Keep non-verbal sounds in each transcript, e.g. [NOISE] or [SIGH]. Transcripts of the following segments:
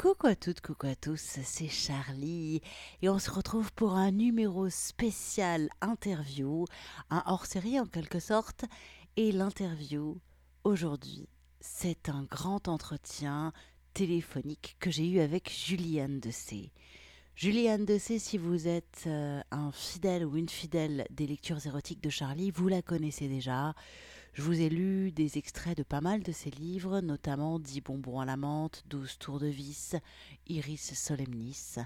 Coucou à toutes, coucou à tous, c'est Charlie et on se retrouve pour un numéro spécial interview, un hors-série en quelque sorte. Et l'interview aujourd'hui, c'est un grand entretien téléphonique que j'ai eu avec Juliane Dessé. Juliane Dessé, si vous êtes euh, un fidèle ou une fidèle des lectures érotiques de Charlie, vous la connaissez déjà. Je vous ai lu des extraits de pas mal de ses livres, notamment 10 bonbons à la menthe, 12 tours de vis, Iris Solemnis.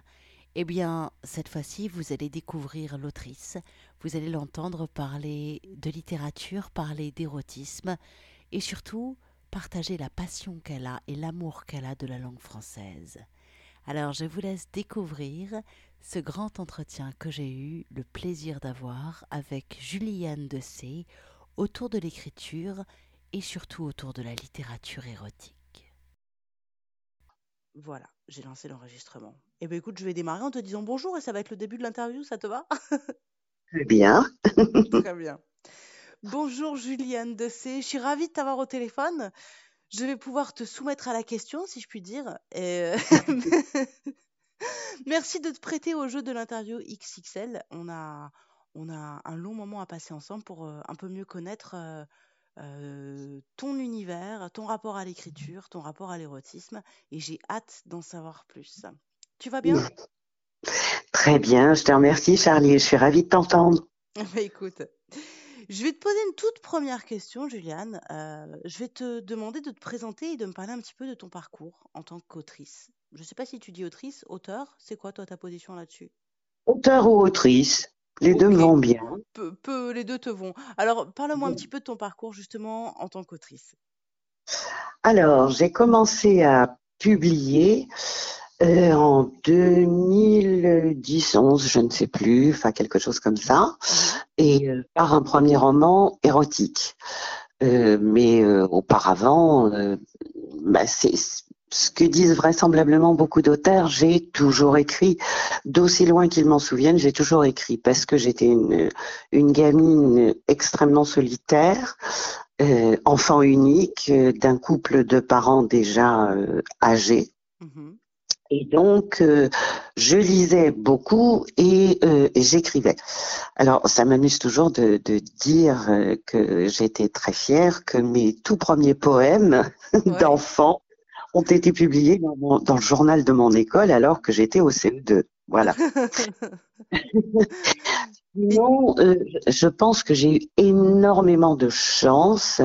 Eh bien, cette fois-ci, vous allez découvrir l'autrice, vous allez l'entendre parler de littérature, parler d'érotisme, et surtout partager la passion qu'elle a et l'amour qu'elle a de la langue française. Alors, je vous laisse découvrir ce grand entretien que j'ai eu le plaisir d'avoir avec Juliane Dessé, autour de l'écriture et surtout autour de la littérature érotique. Voilà, j'ai lancé l'enregistrement. Eh bien écoute, je vais démarrer en te disant bonjour et ça va être le début de l'interview, ça te va? Très bien. [LAUGHS] Très bien. Bonjour Juliane Dessé, je suis ravie de t'avoir au téléphone. Je vais pouvoir te soumettre à la question, si je puis dire. Euh, [LAUGHS] [LAUGHS] merci de te prêter au jeu de l'interview XXL. On a, on a un long moment à passer ensemble pour euh, un peu mieux connaître euh, euh, ton univers, ton rapport à l'écriture, ton rapport à l'érotisme, et j'ai hâte d'en savoir plus. Tu vas bien? [LAUGHS] Très bien, je te remercie Charlie, je suis ravie de t'entendre. [LAUGHS] Bah, écoute, je vais te poser une toute première question, Juliane. je vais te demander de te présenter et de me parler un petit peu de ton parcours en tant qu'autrice. Je ne sais pas si tu dis autrice, auteur, c'est quoi toi ta position là-dessus? Auteur ou autrice? Les deux me vont bien. Peu, les deux te vont. Alors, parle-moi un petit peu de ton parcours justement en tant qu'autrice. Alors, j'ai commencé à publier euh, en 2010, 11, je ne sais plus, enfin quelque chose comme ça, mhm. et euh, par un premier roman érotique. Euh, mais auparavant, bah, c'est ce que disent vraisemblablement beaucoup d'auteurs, j'ai toujours écrit. D'aussi loin qu'ils m'en souviennent, j'ai toujours écrit parce que j'étais une, une gamine extrêmement solitaire, euh, enfant unique euh, d'un couple de parents déjà euh, âgés. Mm-hmm. Et donc, je lisais beaucoup et, j'écrivais. Alors, ça m'amuse toujours de, de dire que j'étais très fière que mes tout premiers poèmes [LAUGHS] d'enfant ont été publiés dans, le journal de mon école alors que j'étais au CE2. Voilà. [LAUGHS] Sinon, euh, je pense que j'ai eu énormément de chance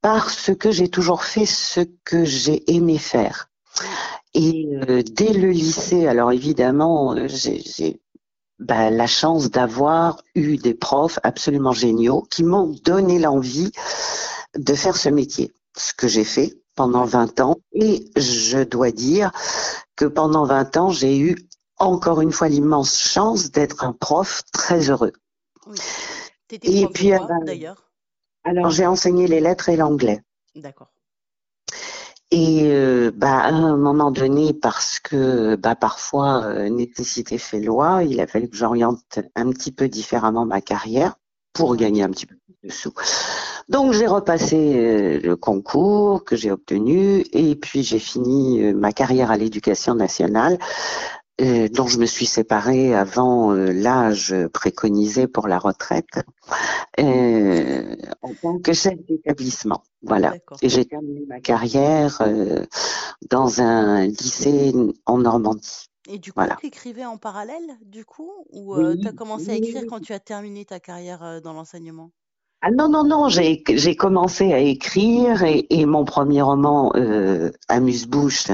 parce que j'ai toujours fait ce que j'ai aimé faire. Et euh, dès le lycée, alors évidemment, euh, j'ai bah, la chance d'avoir eu des profs absolument géniaux qui m'ont donné l'envie de faire ce métier. Ce que j'ai fait, pendant 20 ans et je dois dire que pendant 20 ans, j'ai eu encore une fois l'immense chance d'être un prof très heureux. Oui. et puis d'ailleurs? Alors j'ai enseigné les lettres et l'anglais. D'accord. Et euh, bah, à un moment donné, parce que bah, parfois euh, nécessité fait loi, il a fallu que j'oriente un petit peu différemment ma carrière pour gagner un petit peu plus de sous. Donc j'ai repassé euh, le concours que j'ai obtenu et puis j'ai fini euh, ma carrière à l'éducation nationale euh, dont je me suis séparée avant l'âge préconisé pour la retraite en tant que chef d'établissement. Voilà. Et j'ai terminé ma carrière dans un lycée en Normandie. Et du coup, tu écrivais en parallèle, du coup Ou tu as commencé à écrire quand tu as terminé ta carrière dans l'enseignement? Ah non, non, non, j'ai commencé à écrire et, mon premier roman, euh, Amuse-bouche,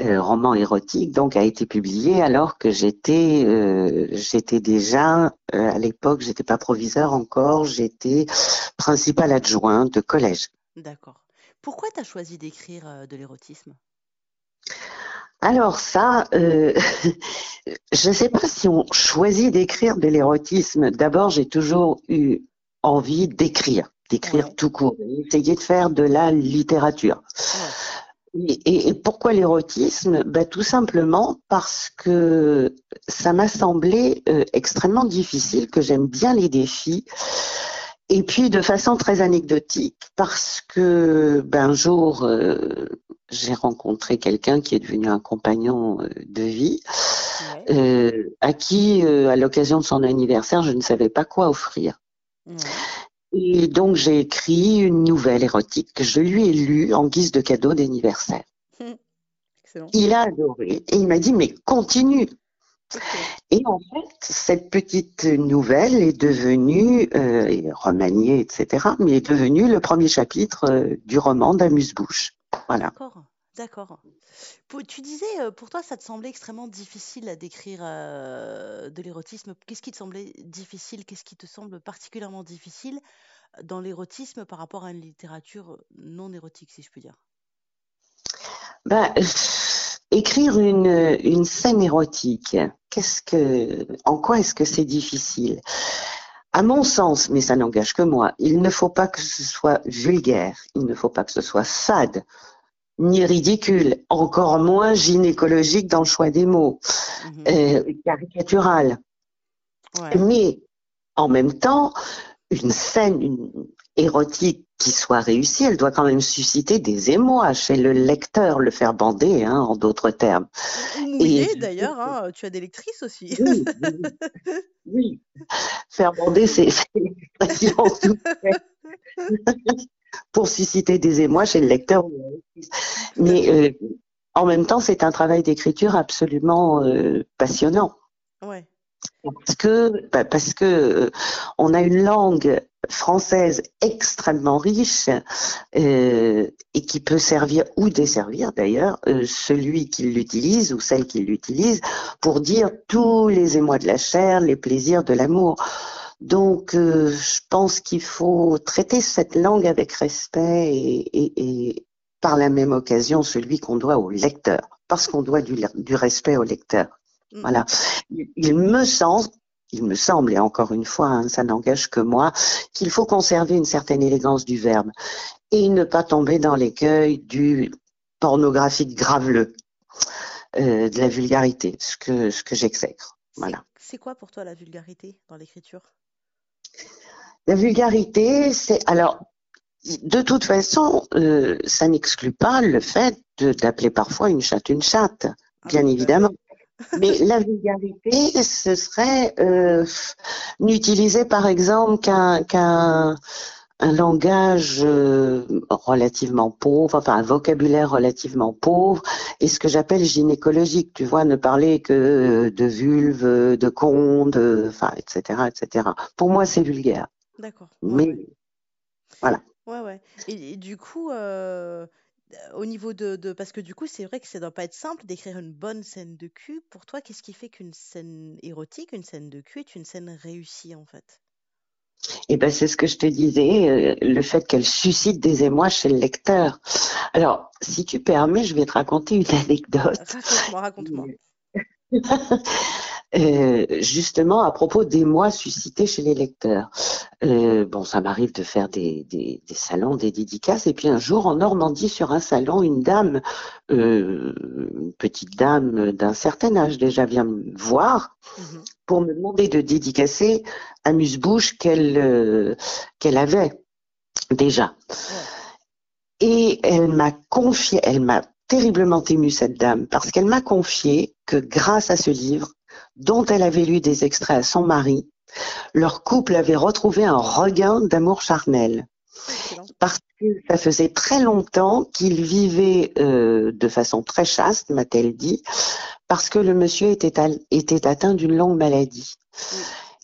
euh, roman érotique, donc a été publié alors que j'étais euh, j'étais déjà, à l'époque, j'étais pas proviseur encore, j'étais principal adjoint de collège. D'accord. Pourquoi tu as choisi d'écrire de l'érotisme? Alors ça, euh, [LAUGHS] je ne sais pas si on choisit d'écrire de l'érotisme. D'abord, j'ai toujours eu envie d'écrire, d'écrire tout court, essayer de faire de la littérature. Et, pourquoi l'érotisme? Ben, Tout simplement parce que ça m'a semblé euh, extrêmement difficile, que j'aime bien les défis. Et puis de façon très anecdotique, parce que ben, un jour, euh, j'ai rencontré quelqu'un qui est devenu un compagnon euh, de vie, euh, à qui, à l'occasion de son anniversaire, je ne savais pas quoi offrir. Et donc j'ai écrit une nouvelle érotique que je lui ai lue en guise de cadeau d'anniversaire. Il a adoré et il m'a dit mais continue, et en fait, cette petite nouvelle est devenue, euh, remaniée, etc., mais est devenue le premier chapitre euh, du roman d'Amuse-Bouche. Voilà. D'accord, d'accord. Tu disais, euh, pour toi, ça te semblait extrêmement difficile à décrire de l'érotisme. Qu'est-ce qui te semblait difficile? Qu'est-ce qui te semble particulièrement difficile dans l'érotisme par rapport à une littérature non érotique, si je puis dire? Ben, Écrire une, une scène érotique, qu'est-ce que, en quoi est-ce que c'est difficile? À mon sens, mais ça n'engage que moi, il ne faut pas que ce soit vulgaire, il ne faut pas que ce soit fade, ni ridicule, encore moins gynécologique dans le choix des mots, mhm. euh, caricatural. Mais en même temps, une scène une, érotique qui soit réussie, elle doit quand même susciter des émois chez le lecteur, le faire bander, hein, en d'autres termes. Mouiller, d'ailleurs, hein, tu as des lectrices aussi. Oui, faire bander, c'est l'expression pour susciter des émois chez le lecteur. Mais euh, en même temps, c'est un travail d'écriture absolument euh, passionnant. Ouais. Parce que, bah, parce que euh, on a une langue française extrêmement riche euh, et qui peut servir ou desservir d'ailleurs euh, celui qui l'utilise ou celle qui l'utilise pour dire tous les émois de la chair, les plaisirs de l'amour. Donc, euh, je pense qu'il faut traiter cette langue avec respect et, par la même occasion celui qu'on doit au lecteur, parce qu'on doit du, du respect au lecteur. Mm. Voilà. Il me semble, il me semble, et encore une fois, hein, ça n'engage que moi, qu'il faut conserver une certaine élégance du verbe et ne pas tomber dans l'écueil du pornographique graveleux, euh, de la vulgarité, ce que, ce que j'exècre. Voilà. C'est quoi pour toi la vulgarité dans l'écriture? La vulgarité, c'est alors de toute façon, euh, ça n'exclut pas le fait d'appeler parfois une chatte une chatte, ah bien évidemment. [LAUGHS] Mais la vulgarité, ce serait euh, n'utiliser par exemple qu'un un langage euh, relativement pauvre, enfin un vocabulaire relativement pauvre, et ce que j'appelle gynécologique, tu vois, ne parler que de vulve, de conde, enfin, etc., etc. Pour moi, c'est vulgaire. D'accord. Mais voilà. Ouais, ouais. Et, du coup, euh, au niveau de, Parce que du coup, c'est vrai que ça doit pas être simple d'écrire une bonne scène de cul. Pour toi, qu'est-ce qui fait qu'une scène érotique, une scène de cul est une scène réussie en fait? Eh ben, c'est ce que je te disais, euh, le fait qu'elle suscite des émois chez le lecteur. Alors, si tu permets, je vais te raconter une [LAUGHS] anecdote. Raconte-moi, raconte-moi. [LAUGHS] Euh, justement à propos des mois suscités chez les lecteurs. Euh, bon, ça m'arrive de faire des, des, des, salons, des dédicaces, et puis un jour en Normandie, sur un salon, une dame, euh, une petite dame d'un certain âge déjà, vient me voir mhm. pour me demander de dédicacer Amuse-Bouche qu'elle euh, qu'elle avait déjà. Et elle m'a confié, elle m'a terriblement émue cette dame parce qu'elle m'a confié que grâce à ce livre, dont elle avait lu des extraits à son mari, leur couple avait retrouvé un regain d'amour charnel. Parce que ça faisait très longtemps qu'ils vivaient euh, de façon très chaste, m'a-t-elle dit, parce que le monsieur était, était atteint d'une longue maladie.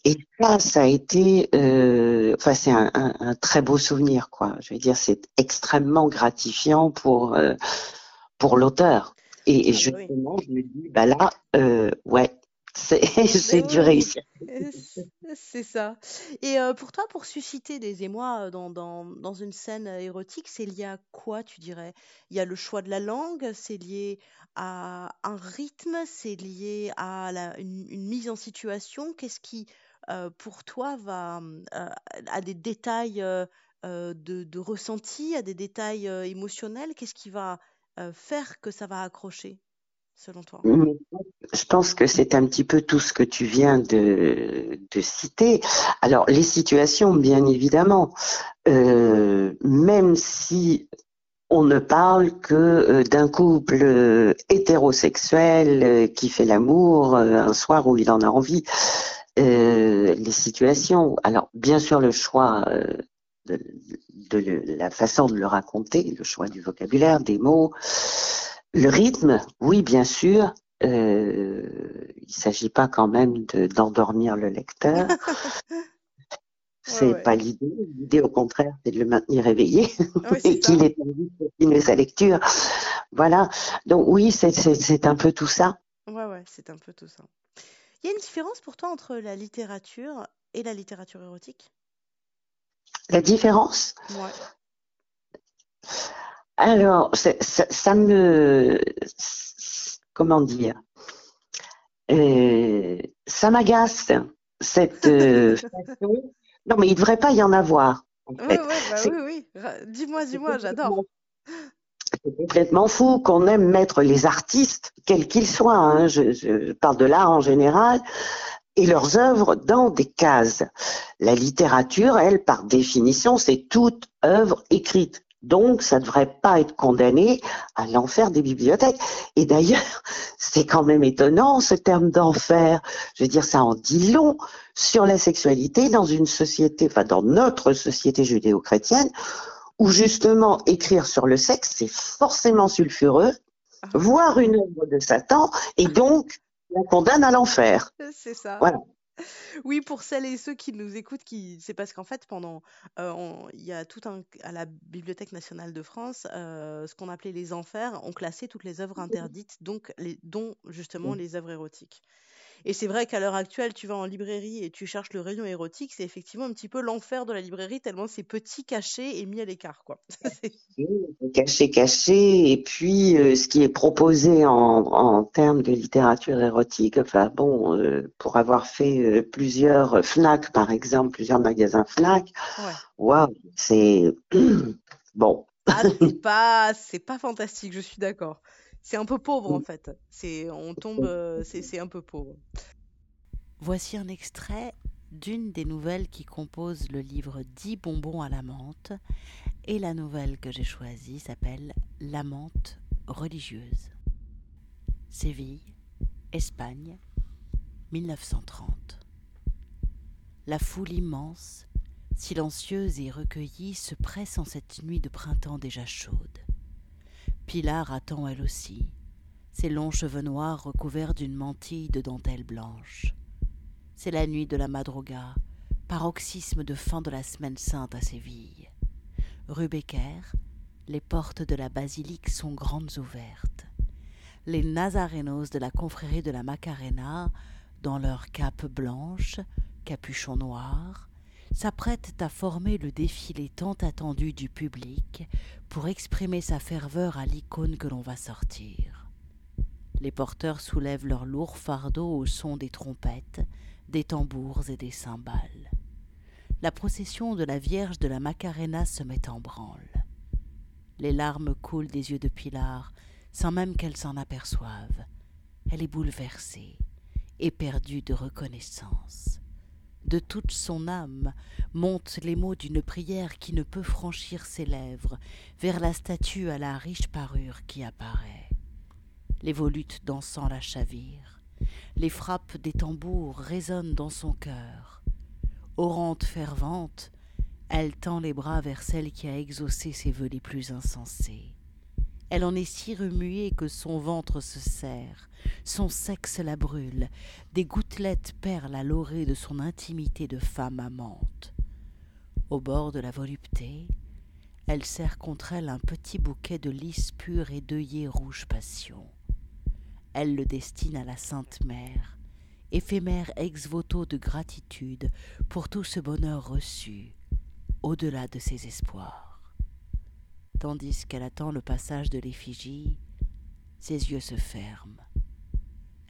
Et ça, ça a été, euh, enfin, c'est un, un, très beau souvenir, quoi. Je veux dire, c'est extrêmement gratifiant pour euh, pour l'auteur. Et, et, ah justement, je me dis, bah là, euh, ouais, [LAUGHS] c'est du réussir. C'est ça. Et euh, pour toi, pour susciter des émois euh, dans, dans, dans une scène érotique, c'est lié à quoi, tu dirais? Il y a le choix de la langue, c'est lié à un rythme, c'est lié à la, une, mise en situation. Qu'est-ce qui, euh, pour toi, va à des détails de, de ressenti, à des détails émotionnels? Qu'est-ce qui va faire que ça va accrocher? Selon toi Je pense que c'est un petit peu tout ce que tu viens de, citer. Alors, les situations, bien évidemment, euh, même si on ne parle que euh, d'un couple euh, hétérosexuel qui fait l'amour un soir où il en a envie. les situations, alors bien sûr le choix de, la façon de le raconter, le choix du vocabulaire, des mots, le rythme, oui, bien sûr. Euh, il ne s'agit pas quand même d'endormir le lecteur. [LAUGHS] c'est pas l'idée. L'idée, au contraire, c'est de le maintenir éveillé [LAUGHS] et qu'il ait envie de continuer sa lecture. Voilà. Donc oui, c'est un peu tout ça. Ouais, ouais, c'est un peu tout ça. Il y a une différence pour toi entre la littérature et la littérature érotique? La différence? Ouais. Alors, ça, me... Comment dire euh, Ça m'agace, cette euh, [LAUGHS] Non, mais il ne devrait pas y en avoir. En fait. bah oui, oui. Dis-moi, dis-moi, j'adore. C'est complètement fou qu'on aime mettre les artistes, quels qu'ils soient, hein, je, je, parle de l'art en général, et leurs œuvres dans des cases. La littérature, elle, par définition, c'est toute œuvre écrite. Donc, ça ne devrait pas être condamné à l'enfer des bibliothèques. Et d'ailleurs, [LAUGHS] c'est quand même étonnant ce terme d'enfer. Je veux dire, ça en dit long sur la sexualité dans une société, enfin dans notre société judéo-chrétienne, où justement écrire sur le sexe, c'est forcément sulfureux, ah. voire une œuvre de Satan, et donc on condamne à l'enfer. C'est ça. Voilà. [LAUGHS] Oui, pour celles et ceux qui nous écoutent, qui... c'est parce qu'en fait, pendant, euh, il y a tout un, à la Bibliothèque nationale de France, euh, ce qu'on appelait les enfers, on classait toutes les œuvres interdites, donc les, dont justement les œuvres érotiques. Et c'est vrai qu'à l'heure actuelle, tu vas en librairie et tu cherches le rayon érotique, c'est effectivement un petit peu l'enfer de la librairie, tellement c'est petit, caché et mis à l'écart, quoi. [LAUGHS] caché, caché. Et puis, euh, ce qui est proposé en, termes de littérature érotique, enfin bon, euh, pour avoir fait euh, plusieurs FNAC, par exemple, plusieurs magasins FNAC, waouh, c'est [CLEARS THROAT] bon. Ah, c'est [LAUGHS] pas, c'est pas fantastique, je suis d'accord. C'est un peu pauvre en fait. C'est on tombe, euh, c'est un peu pauvre. Voici un extrait d'une des nouvelles qui composent le livre 10 bonbons à la menthe. Et la nouvelle que j'ai choisie s'appelle La menthe religieuse. Séville, Espagne, 1930. La foule immense, silencieuse et recueillie, se presse en cette nuit de printemps déjà chaude. Pilar attend elle aussi, ses longs cheveux noirs recouverts d'une mantille de dentelle blanche. C'est la nuit de la Madroga, paroxysme de fin de la semaine sainte à Séville. Rue Becker, les portes de la basilique sont grandes ouvertes. Les Nazarenos de la confrérie de la Macarena, dans leurs capes blanches, capuchons noirs, s'apprêtent à former le défilé tant attendu du public pour exprimer sa ferveur à l'icône que l'on va sortir. Les porteurs soulèvent leurs lourds fardeaux au son des trompettes, des tambours et des cymbales. La procession de la Vierge de la Macarena se met en branle. Les larmes coulent des yeux de Pilar sans même qu'elle s'en aperçoive. Elle est bouleversée, éperdue de reconnaissance de toute son âme montent les mots d'une prière qui ne peut franchir ses lèvres vers la statue à la riche parure qui apparaît. Les volutes dansant la chavire, les frappes des tambours résonnent dans son cœur. Orante fervente, elle tend les bras vers celle qui a exaucé ses vœux les plus insensés. Elle en est si remuée que son ventre se serre, son sexe la brûle, des gouttelettes perlent à l'orée de son intimité de femme amante. Au bord de la volupté, elle serre contre elle un petit bouquet de lys pur et d'œillets rouge passion. Elle le destine à la Sainte Mère, éphémère ex-voto de gratitude pour tout ce bonheur reçu, au-delà de ses espoirs tandis qu'elle attend le passage de l'effigie, ses yeux se ferment.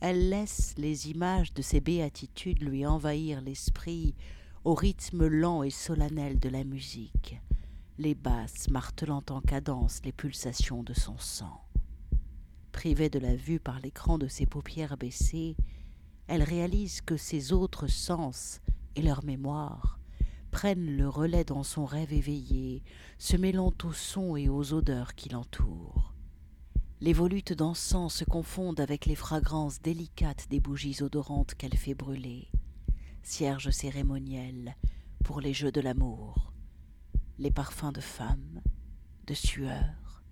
Elle laisse les images de ses béatitudes lui envahir l'esprit au rythme lent et solennel de la musique, les basses martelant en cadence les pulsations de son sang. privée de la vue par l'écran de ses paupières baissées, elle réalise que ses autres sens et leur mémoire prennent le relais dans son rêve éveillé, se mêlant aux sons et aux odeurs qui l'entourent. Les volutes d'encens se confondent avec les fragrances délicates des bougies odorantes qu'elle fait brûler, cierge cérémonielle pour les jeux de l'amour, les parfums de femmes, de sueur,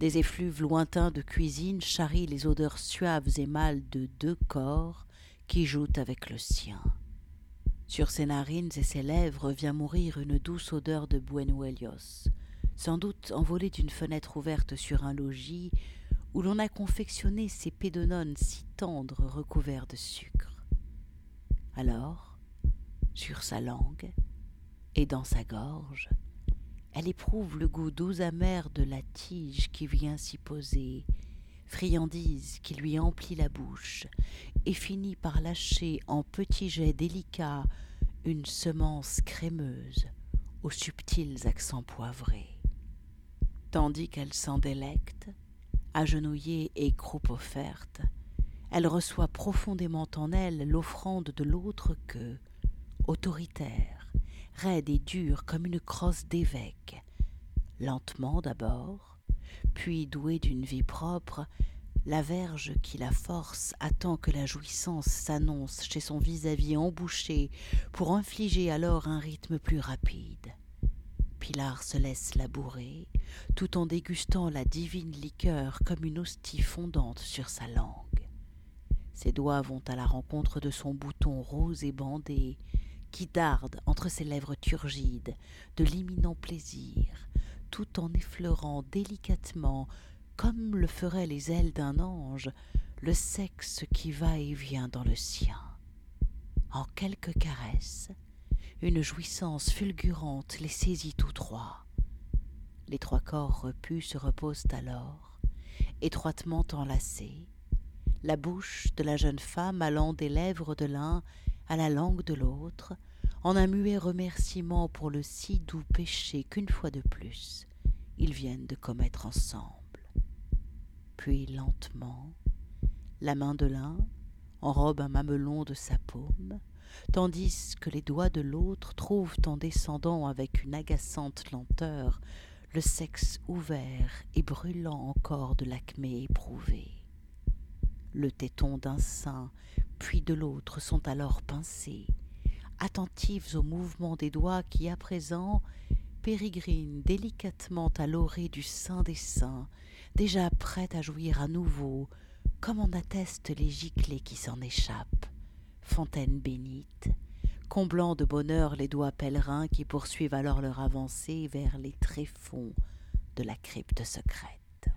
des effluves lointains de cuisine charrient les odeurs suaves et mâles de deux corps qui jouent avec le sien. Sur ses narines et ses lèvres vient mourir une douce odeur de buenuelios, sans doute envolée d'une fenêtre ouverte sur un logis où l'on a confectionné ces pédonones si tendres recouverts de sucre. Alors, sur sa langue et dans sa gorge, elle éprouve le goût doux amer de la tige qui vient s'y poser, friandise qui lui emplit la bouche, et finit par lâcher en petits jets délicats une semence crémeuse aux subtils accents poivrés. Tandis qu'elle s'en délecte, agenouillée et croupe offerte, elle reçoit profondément en elle l'offrande de l'autre que, autoritaire, raide et dure comme une crosse d'évêque. Lentement d'abord, puis douée d'une vie propre, la verge qui la force attend que la jouissance s'annonce chez son vis-à-vis embouché pour infliger alors un rythme plus rapide. Pilar se laisse labourer, tout en dégustant la divine liqueur comme une hostie fondante sur sa langue. Ses doigts vont à la rencontre de son bouton rose et bandé, qui darde entre ses lèvres turgides de l'imminent plaisir, tout en effleurant délicatement, comme le feraient les ailes d'un ange, le sexe qui va et vient dans le sien. En quelques caresses, une jouissance fulgurante les saisit tous trois. Les trois corps repus se reposent alors, étroitement enlacés, la bouche de la jeune femme allant des lèvres de l'un à la langue de l'autre, en un muet remerciement pour le si doux péché qu'une fois de plus ils viennent de commettre ensemble. Puis lentement, la main de l'un enrobe un mamelon de sa paume, tandis que les doigts de l'autre trouvent en descendant avec une agaçante lenteur le sexe ouvert et brûlant encore de l'acmé éprouvé. Le téton d'un sein puis de l'autre sont alors pincés, attentives au mouvement des doigts qui à présent pérégrinent délicatement à l'orée du sein des seins, déjà prêtes à jouir à nouveau, comme en attestent les giclées qui s'en échappent, fontaine bénite, comblant de bonheur les doigts pèlerins qui poursuivent alors leur avancée vers les tréfonds de la crypte secrète.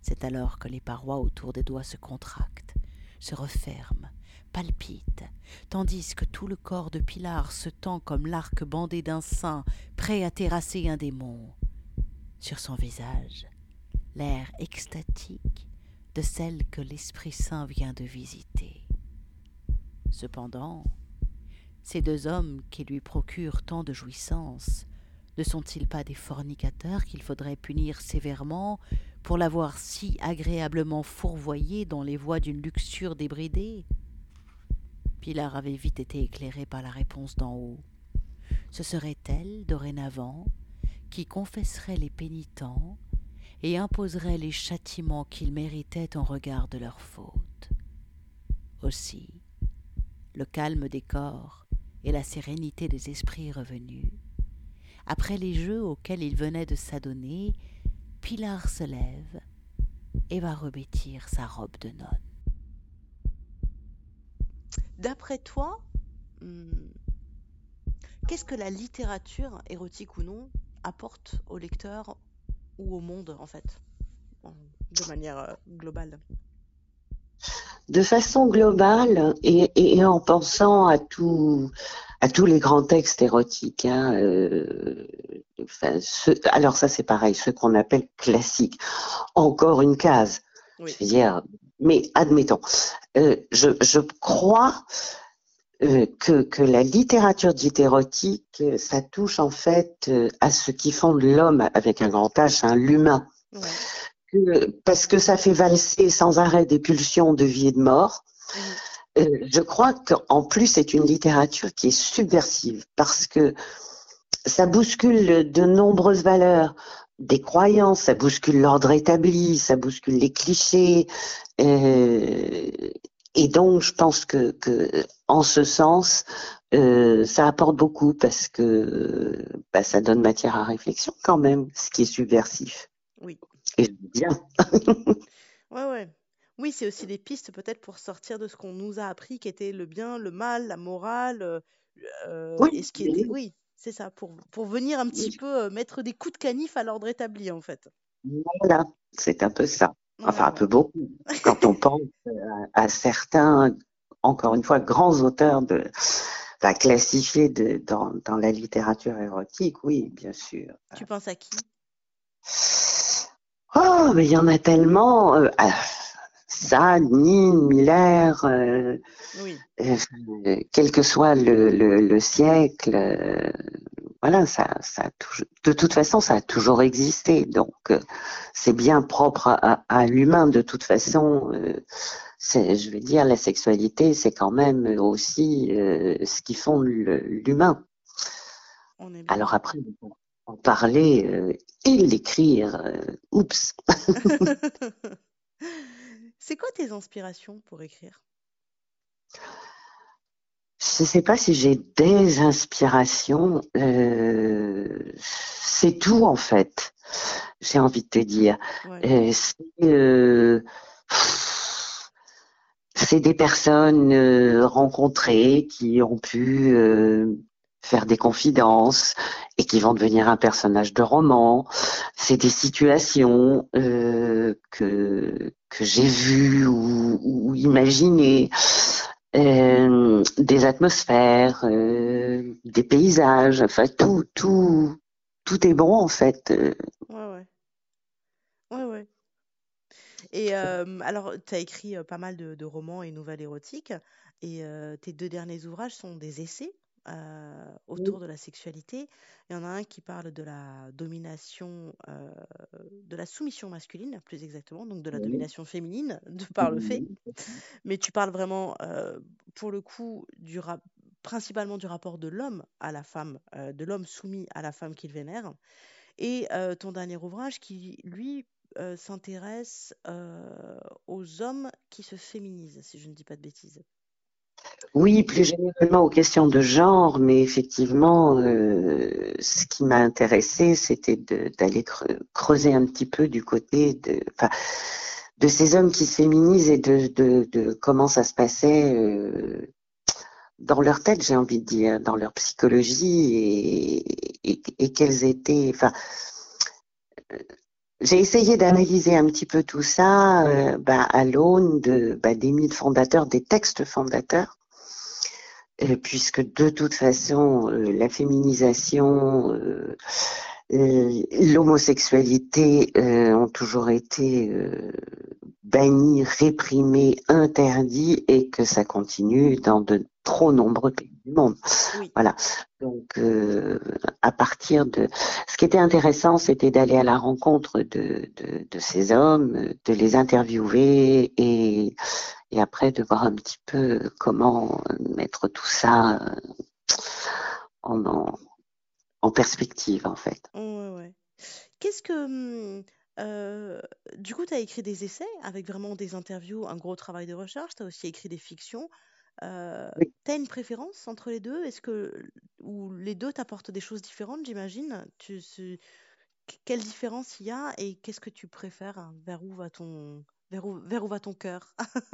C'est alors que les parois autour des doigts se contractent, se referme, palpite, tandis que tout le corps de Pilar se tend comme l'arc bandé d'un saint prêt à terrasser un démon. Sur son visage, l'air extatique de celle que l'Esprit Saint vient de visiter. Cependant, ces deux hommes qui lui procurent tant de jouissances ne sont-ils pas des fornicateurs qu'il faudrait punir sévèrement pour l'avoir si agréablement fourvoyé dans les voies d'une luxure débridée? Pilar avait vite été éclairée par la réponse d'en haut. Ce serait elle, dorénavant, qui confesserait les pénitents et imposerait les châtiments qu'ils méritaient en regard de leurs fautes? Aussi, le calme des corps et la sérénité des esprits revenus, après les jeux auxquels il venait de s'adonner, Pilar se lève et va revêtir sa robe de nonne. D'après toi, hmm, qu'est-ce que la littérature, érotique ou non, apporte au lecteur ou au monde, en fait, de manière euh, globale? De façon globale et, en pensant à tout, à tous les grands textes érotiques. Hein, euh, alors ça c'est pareil, ce qu'on appelle classique. Encore une case. Je veux dire, mais admettons, euh, je, je, crois euh, que, que, la littérature dite érotique, ça touche en fait à ce qui fonde l'homme avec un grand H, hein, l'humain. Que, parce que ça fait valser sans arrêt des pulsions de vie et de mort. Euh, je crois qu'en plus, c'est une littérature qui est subversive parce que ça bouscule de nombreuses valeurs, des croyances, ça bouscule l'ordre établi, ça bouscule les clichés. Euh, et donc, je pense que, que en ce sens, euh, ça apporte beaucoup parce que bah, ça donne matière à réflexion quand même, ce qui est subversif. Oui. Et bien. [LAUGHS] ouais, ouais. Oui, c'est aussi des pistes peut-être pour sortir de ce qu'on nous a appris, qui était le bien, le mal, la morale, euh, euh Oui, et ce qui était. Oui, c'est ça, pour, pour venir un petit peu euh, mettre des coups de canif à l'ordre établi, en fait. voilà, c'est un peu ça. Enfin, Ouais, un peu beaucoup. Quand on pense à, à certains, encore une fois, grands auteurs de, enfin, classifiés de, dans, dans la littérature érotique, oui, bien sûr. Tu penses à qui? Oh, mais il y en a tellement. Euh, ah, Sade, Nin, Miller, euh, Oui, euh, quel que soit le, le, le siècle, euh, voilà, ça, ça de toute façon, ça a toujours existé. Donc, euh, c'est bien propre à, à, l'humain. De toute façon, euh, je veux dire, la sexualité, c'est quand même aussi euh, ce qui fonde l'humain. Alors après, en parler euh, et l'écrire, euh, oups. [LAUGHS] C'est quoi tes inspirations pour écrire? Je ne sais pas si j'ai des inspirations. euh, c'est tout en fait. J'ai envie de te dire. Ouais, c'est euh, des personnes euh, rencontrées qui ont pu faire des confidences et qui vont devenir un personnage de roman. C'est des situations euh, que que j'ai vues ou, imaginées, euh, des atmosphères, euh, des paysages. Enfin, tout tout tout est bon en fait. Ouais, ouais. Ouais, ouais. Et alors, tu as écrit pas mal de, romans et nouvelles érotiques, et tes deux derniers ouvrages sont des essais? Euh, autour de la sexualité. Il y en a un qui parle de la domination, euh, de la soumission masculine, plus exactement, donc de la domination féminine, [LAUGHS] de par le fait. Mais tu parles vraiment, euh, pour le coup, du principalement du rapport de l'homme à la femme, de l'homme soumis à la femme qu'il vénère. Et ton dernier ouvrage qui, lui, s'intéresse aux hommes qui se féminisent, si je ne dis pas de bêtises. Oui, plus généralement aux questions de genre, mais effectivement, euh, ce qui m'a intéressé, c'était d'aller cre- creuser un petit peu du côté de, ces hommes qui se féminisent et de, comment ça se passait euh, dans leur tête, j'ai envie de dire, dans leur psychologie et, et, et quelles étaient, j'ai essayé d'analyser un petit peu tout ça euh, bah, à l'aune de, bah, des mythes fondateurs, des textes fondateurs, euh, puisque de toute façon, euh, la féminisation, l'homosexualité euh, ont toujours été euh, bannis, réprimés, interdits, et que ça continue dans de trop nombreux pays du monde. Oui. Voilà. Donc, euh, à partir de, ce qui était intéressant, c'était d'aller à la rencontre de, de, de ces hommes, de les interviewer et, et après de voir un petit peu comment mettre tout ça euh, en, en, en perspective, en fait. Ouais, ouais. Qu'est-ce que... hum, euh, du coup, tu as écrit des essais avec vraiment des interviews, un gros travail de recherche. Tu as aussi écrit des fictions. Euh, Oui. tu as une préférence entre les deux? Est-ce que... Ou les deux t'apportent des choses différentes, j'imagine? Tu, tu- Quelle différence il y a et qu'est-ce que tu préfères? hein Vers où va ton... Vers où, vers où va ton cœur? [LAUGHS]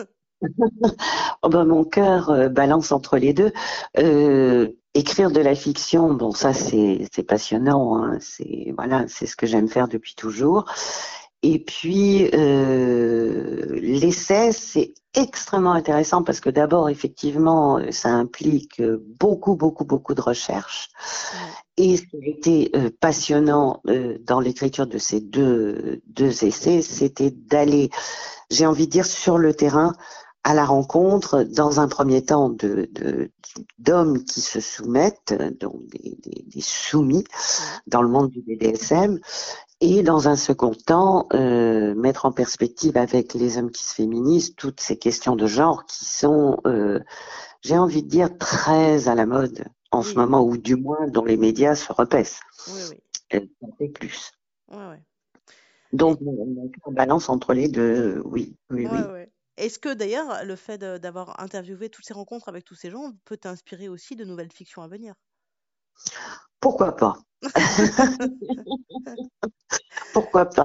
[LAUGHS] Oh ben, mon cœur euh, balance entre les deux. Euh, écrire de la fiction, bon, ça c'est passionnant. Hein, c'est voilà, c'est ce que j'aime faire depuis toujours. Et puis euh, l'essai, c'est extrêmement intéressant parce que d'abord, effectivement, ça implique euh, beaucoup, beaucoup, beaucoup de recherche. Et ce qui a été euh, passionnant euh, dans l'écriture de ces deux, deux essais, c'était d'aller, j'ai envie de dire, sur le terrain à la rencontre, dans un premier temps, de, d'hommes qui se soumettent, donc des, des- des soumis dans le monde du BDSM, et dans un second temps, euh, mettre en perspective avec les hommes qui se féminisent toutes ces questions de genre qui sont, euh, j'ai envie de dire, très à la mode en ce moment, ou du moins dont les médias se repaissent. Oui, oui. Elles en fait plus. Ouais, ouais. Donc, on balance entre les deux, oui, oui, oui. Ouais. Est-ce que d'ailleurs, le fait de- d'avoir interviewé toutes ces rencontres avec tous ces gens peut t'inspirer aussi de nouvelles fictions à venir? Pourquoi pas? [LAUGHS] Pourquoi pas?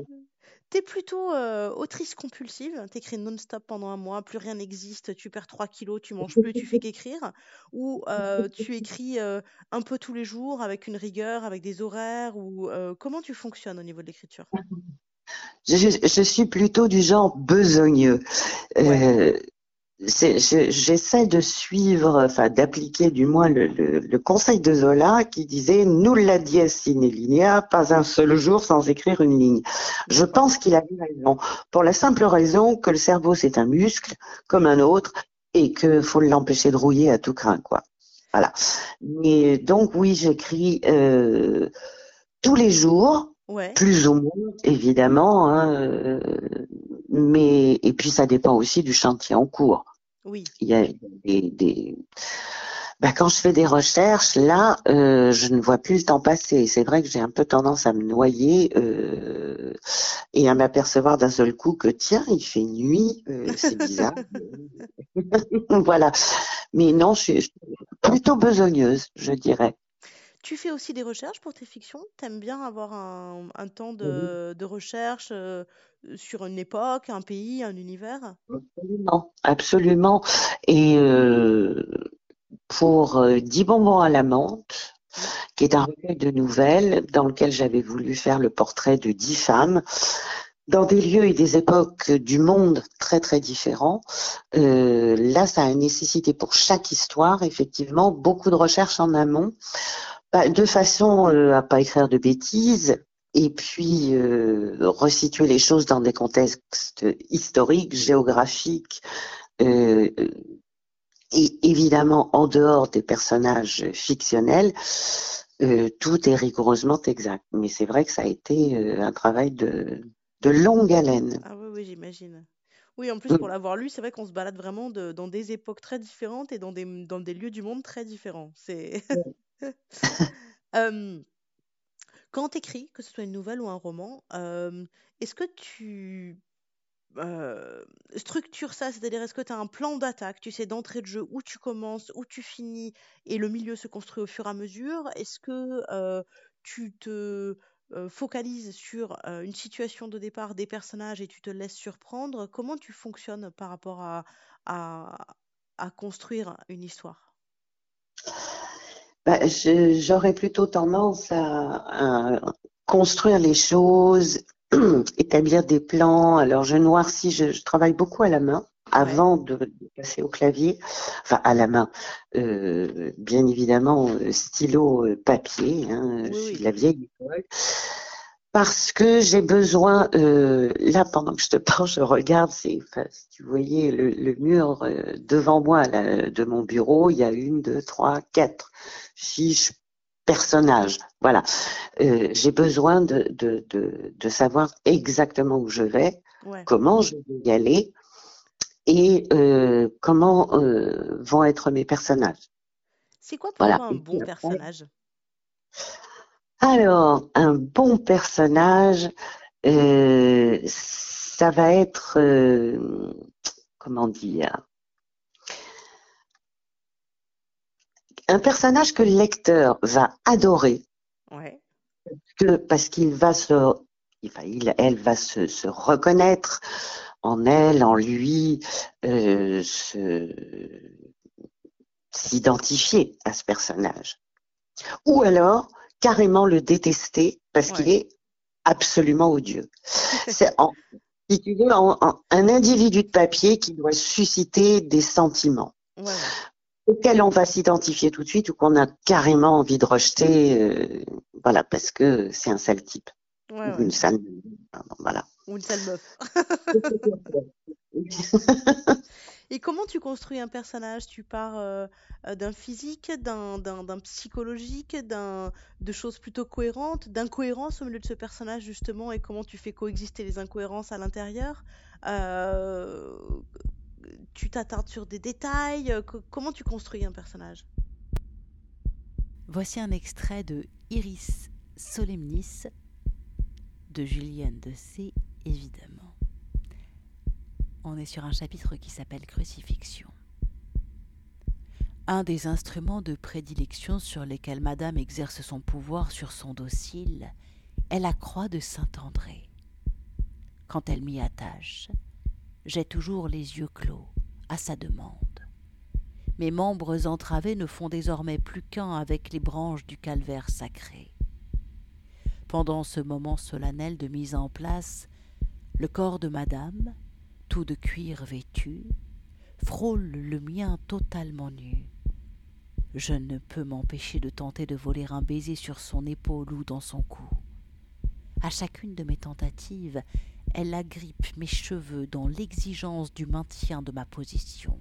T'es plutôt euh, autrice compulsive, t'écris non-stop pendant un mois, plus rien n'existe, tu perds 3 kilos, tu manges plus, tu fais qu'écrire, ou euh, tu écris euh, un peu tous les jours avec une rigueur, avec des horaires, ou comment tu fonctionnes au niveau de l'écriture? Je, je suis plutôt du genre besogneux. Ouais. Euh, j'essaie de suivre, enfin d'appliquer du moins le, le- le conseil de Zola qui disait nulla dies sine linea, pas un seul jour sans écrire une ligne. Je pense qu'il avait raison, pour la simple raison que le cerveau c'est un muscle comme un autre et que faut l'empêcher de rouiller à tout craint, quoi. Voilà. Mais donc oui, j'écris euh, tous les jours Ouais. plus ou moins, évidemment, hein, euh, mais et puis ça dépend aussi du chantier en cours. Oui. Il y a des, des... Bah, quand je fais des recherches, là, euh, je ne vois plus le temps passer. C'est vrai que j'ai un peu tendance à me noyer euh, et à m'apercevoir d'un seul coup que tiens, il fait nuit, euh, c'est bizarre. [LAUGHS] [LAUGHS] voilà. Mais non, je suis plutôt besogneuse, je dirais. Tu fais aussi des recherches pour tes fictions? T'aimes bien avoir un, un temps de, de recherche euh, sur une époque, un pays, un univers? absolument, absolument. Et euh, pour euh, 10 bonbons à la menthe, qui est un recueil de nouvelles dans lequel j'avais voulu faire le portrait de dix femmes dans des lieux et des époques du monde très très différents. Euh, là, ça a nécessité pour chaque histoire, effectivement, beaucoup de recherches en amont, bah, de façon euh, à pas écrire de bêtises. Et puis euh, resituer les choses dans des contextes historiques, géographiques, euh, et évidemment en dehors des personnages fictionnels, tout est rigoureusement exact. Mais c'est vrai que ça a été un travail de, de longue haleine. Ah oui, oui, j'imagine. Oui, en plus, Mm. pour l'avoir lu, c'est vrai qu'on se balade vraiment de- dans des époques très différentes et dans des, dans des lieux du monde très différents. C'est... [LAUGHS] [LAUGHS] Euh, quand t'écris, que ce soit une nouvelle ou un roman, euh, est-ce que tu euh, structures ça? C'est-à-dire, est-ce que tu as un plan d'attaque? Tu sais d'entrée de jeu où tu commences, où tu finis et le milieu se construit au fur et à mesure? Est-ce que tu te focalises sur une situation de départ des personnages et tu te laisses surprendre? Comment tu fonctionnes par rapport à construire une histoire? Je- j'aurais plutôt tendance à, à construire les choses, [CLEARS THROAT] établir des plans. Alors, je noircis, je, je travaille beaucoup à la main Ouais, avant de, de passer au clavier, enfin à la main, Euh, bien évidemment, euh, stylo, euh, papier, hein, je suis de la vieille école. Parce que j'ai besoin, euh, là pendant que je te parle, je regarde, c'est, enfin, si tu voyais le, le mur euh, devant moi là, de mon bureau, il y a une, deux, trois, quatre fiches personnages. Voilà, Euh, j'ai besoin de, de, de, de savoir exactement où je vais, Ouais. comment je vais y aller et comment vont être mes personnages. C'est quoi pour Voilà. un bon personnage? Alors, un bon personnage, euh, ça va être, euh, comment dire, un personnage que le lecteur va adorer, Ouais. que, parce qu'il va se, il, elle va se, se reconnaître en elle, en lui, euh, s'identifier à ce personnage. Ou alors, carrément le détester parce qu'il est absolument odieux. [LAUGHS] C'est en, si tu veux, en- en- un individu de papier qui doit susciter des sentiments Ouais, auxquels on va s'identifier tout de suite ou qu'on a carrément envie de rejeter, euh, voilà, parce que c'est un sale type. Ouais, Ou ouais. une sale, voilà. Ou une sale meuf. [LAUGHS] [LAUGHS] Et comment tu construis un personnage? Tu pars euh, euh, d'un physique, d'un, psychologique, de choses plutôt cohérentes, d'incohérences au milieu de ce personnage justement, et comment tu fais coexister les incohérences à l'intérieur? Euh, Tu t'attardes sur des détails? Comment tu construis un personnage? Voici un extrait de Iris Solemnis de Julienne de C, évidemment. On est sur un chapitre qui s'appelle Crucifixion. Un des instruments de prédilection sur lesquels Madame exerce son pouvoir sur son docile est la croix de Saint-André. Quand elle m'y attache, j'ai toujours les yeux clos, à sa demande. Mes membres entravés ne font désormais plus qu'un avec les branches du calvaire sacré. Pendant ce moment solennel de mise en place, le corps de madame, tout de cuir vêtu, frôle le mien totalement nu. Je ne peux m'empêcher de tenter de voler un baiser sur son épaule ou dans son cou. À chacune de mes tentatives, elle agrippe mes cheveux dans l'exigence du maintien de ma position.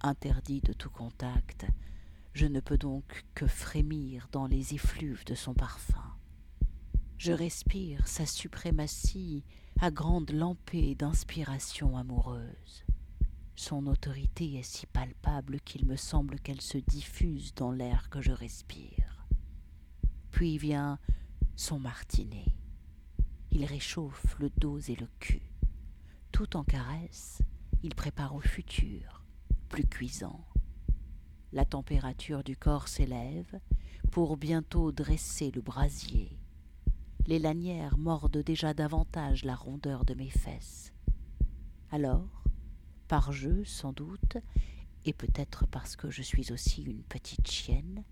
Interdit de tout contact, je ne peux donc que frémir dans les effluves de son parfum. Je respire sa suprématie à grande lampée d'inspiration amoureuse. Son autorité est si palpable qu'il me semble qu'elle se diffuse dans l'air que je respire. Puis vient son martinet. Il réchauffe le dos et le cul. Tout en caresse, il prépare au futur, plus cuisant. La température du corps s'élève pour bientôt dresser le brasier les lanières mordent déjà davantage la rondeur de mes fesses. Alors, par jeu sans doute, et peut-être parce que je suis aussi une petite chienne,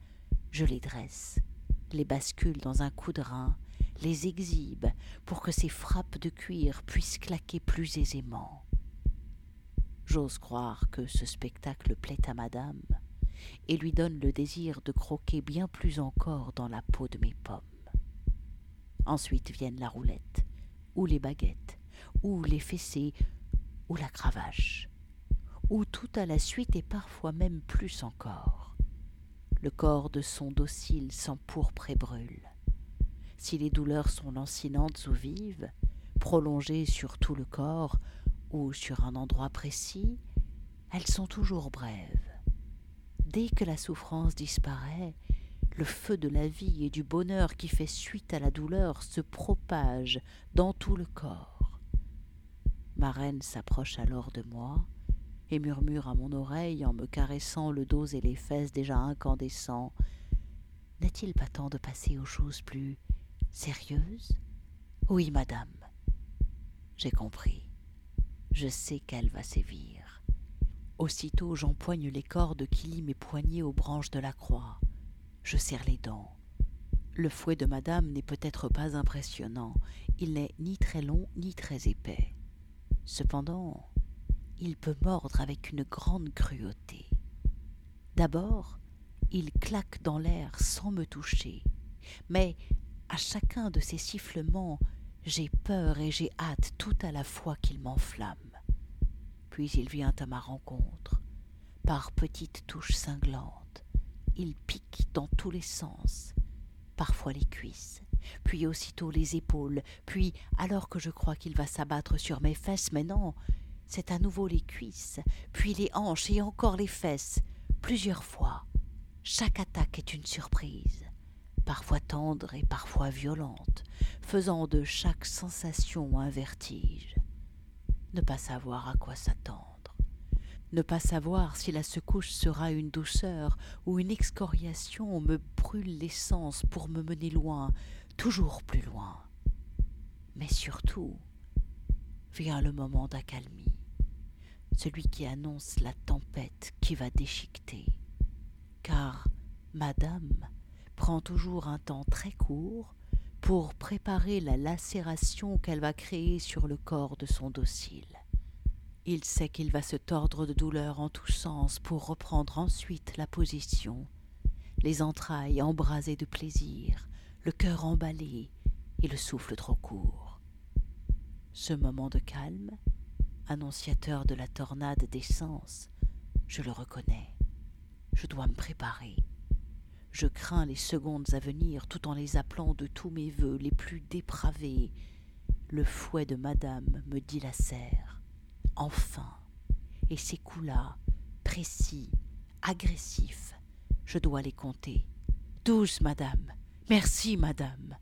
je les dresse, les bascule dans un coup rein, les exhibe pour que ces frappes de cuir puissent claquer plus aisément. J'ose croire que ce spectacle plaît à madame et lui donne le désir de croquer bien plus encore dans la peau de mes pommes. Ensuite viennent la roulette, ou les baguettes, ou les fessées, ou la cravache, ou tout à la suite et parfois même plus encore. Le corps de son docile s'empourpre et brûle. Si les douleurs sont lancinantes ou vives, prolongées sur tout le corps ou sur un endroit précis, elles sont toujours brèves. Dès que la souffrance disparaît, le feu de la vie et du bonheur qui fait suite à la douleur se propage dans tout le corps. Ma reine s'approche alors de moi et murmure à mon oreille en me caressant le dos et les fesses déjà incandescents. N'est-il pas temps de passer aux choses plus sérieuses? Oui, madame. J'ai compris. Je sais qu'elle va sévir. Aussitôt j'empoigne les cordes qui lient mes poignets aux branches de la croix. Je serre les dents. Le fouet de madame n'est peut-être pas impressionnant, il n'est ni très long ni très épais. Cependant, il peut mordre avec une grande cruauté. D'abord, il claque dans l'air sans me toucher, mais à chacun de ses sifflements, j'ai peur et j'ai hâte tout à la fois qu'il m'enflamme. Puis il vient à ma rencontre, par petites touches cinglantes il pique dans tous les sens, parfois les cuisses, puis aussitôt les épaules, puis, alors que je crois qu'il va s'abattre sur mes fesses, mais non, c'est à nouveau les cuisses, puis les hanches et encore les fesses, plusieurs fois. Chaque attaque est une surprise, parfois tendre et parfois violente, faisant de chaque sensation un vertige. Ne pas savoir à quoi s'attendre ne pas savoir si la secouche sera une douceur ou une excoriation me brûle l'essence pour me mener loin, toujours plus loin. Mais surtout, vient le moment d'accalmie, celui qui annonce la tempête qui va déchiqueter. Car Madame prend toujours un temps très court pour préparer la lacération qu'elle va créer sur le corps de son docile. Il sait qu'il va se tordre de douleur en tous sens pour reprendre ensuite la position, les entrailles embrasées de plaisir, le cœur emballé et le souffle trop court. Ce moment de calme, annonciateur de la tornade des sens, je le reconnais. Je dois me préparer. Je crains les secondes à venir tout en les appelant de tous mes vœux les plus dépravés. Le fouet de madame me dilacère. Enfin. Et ces coups-là, précis, agressifs, je dois les compter. Douze, madame. Merci, madame.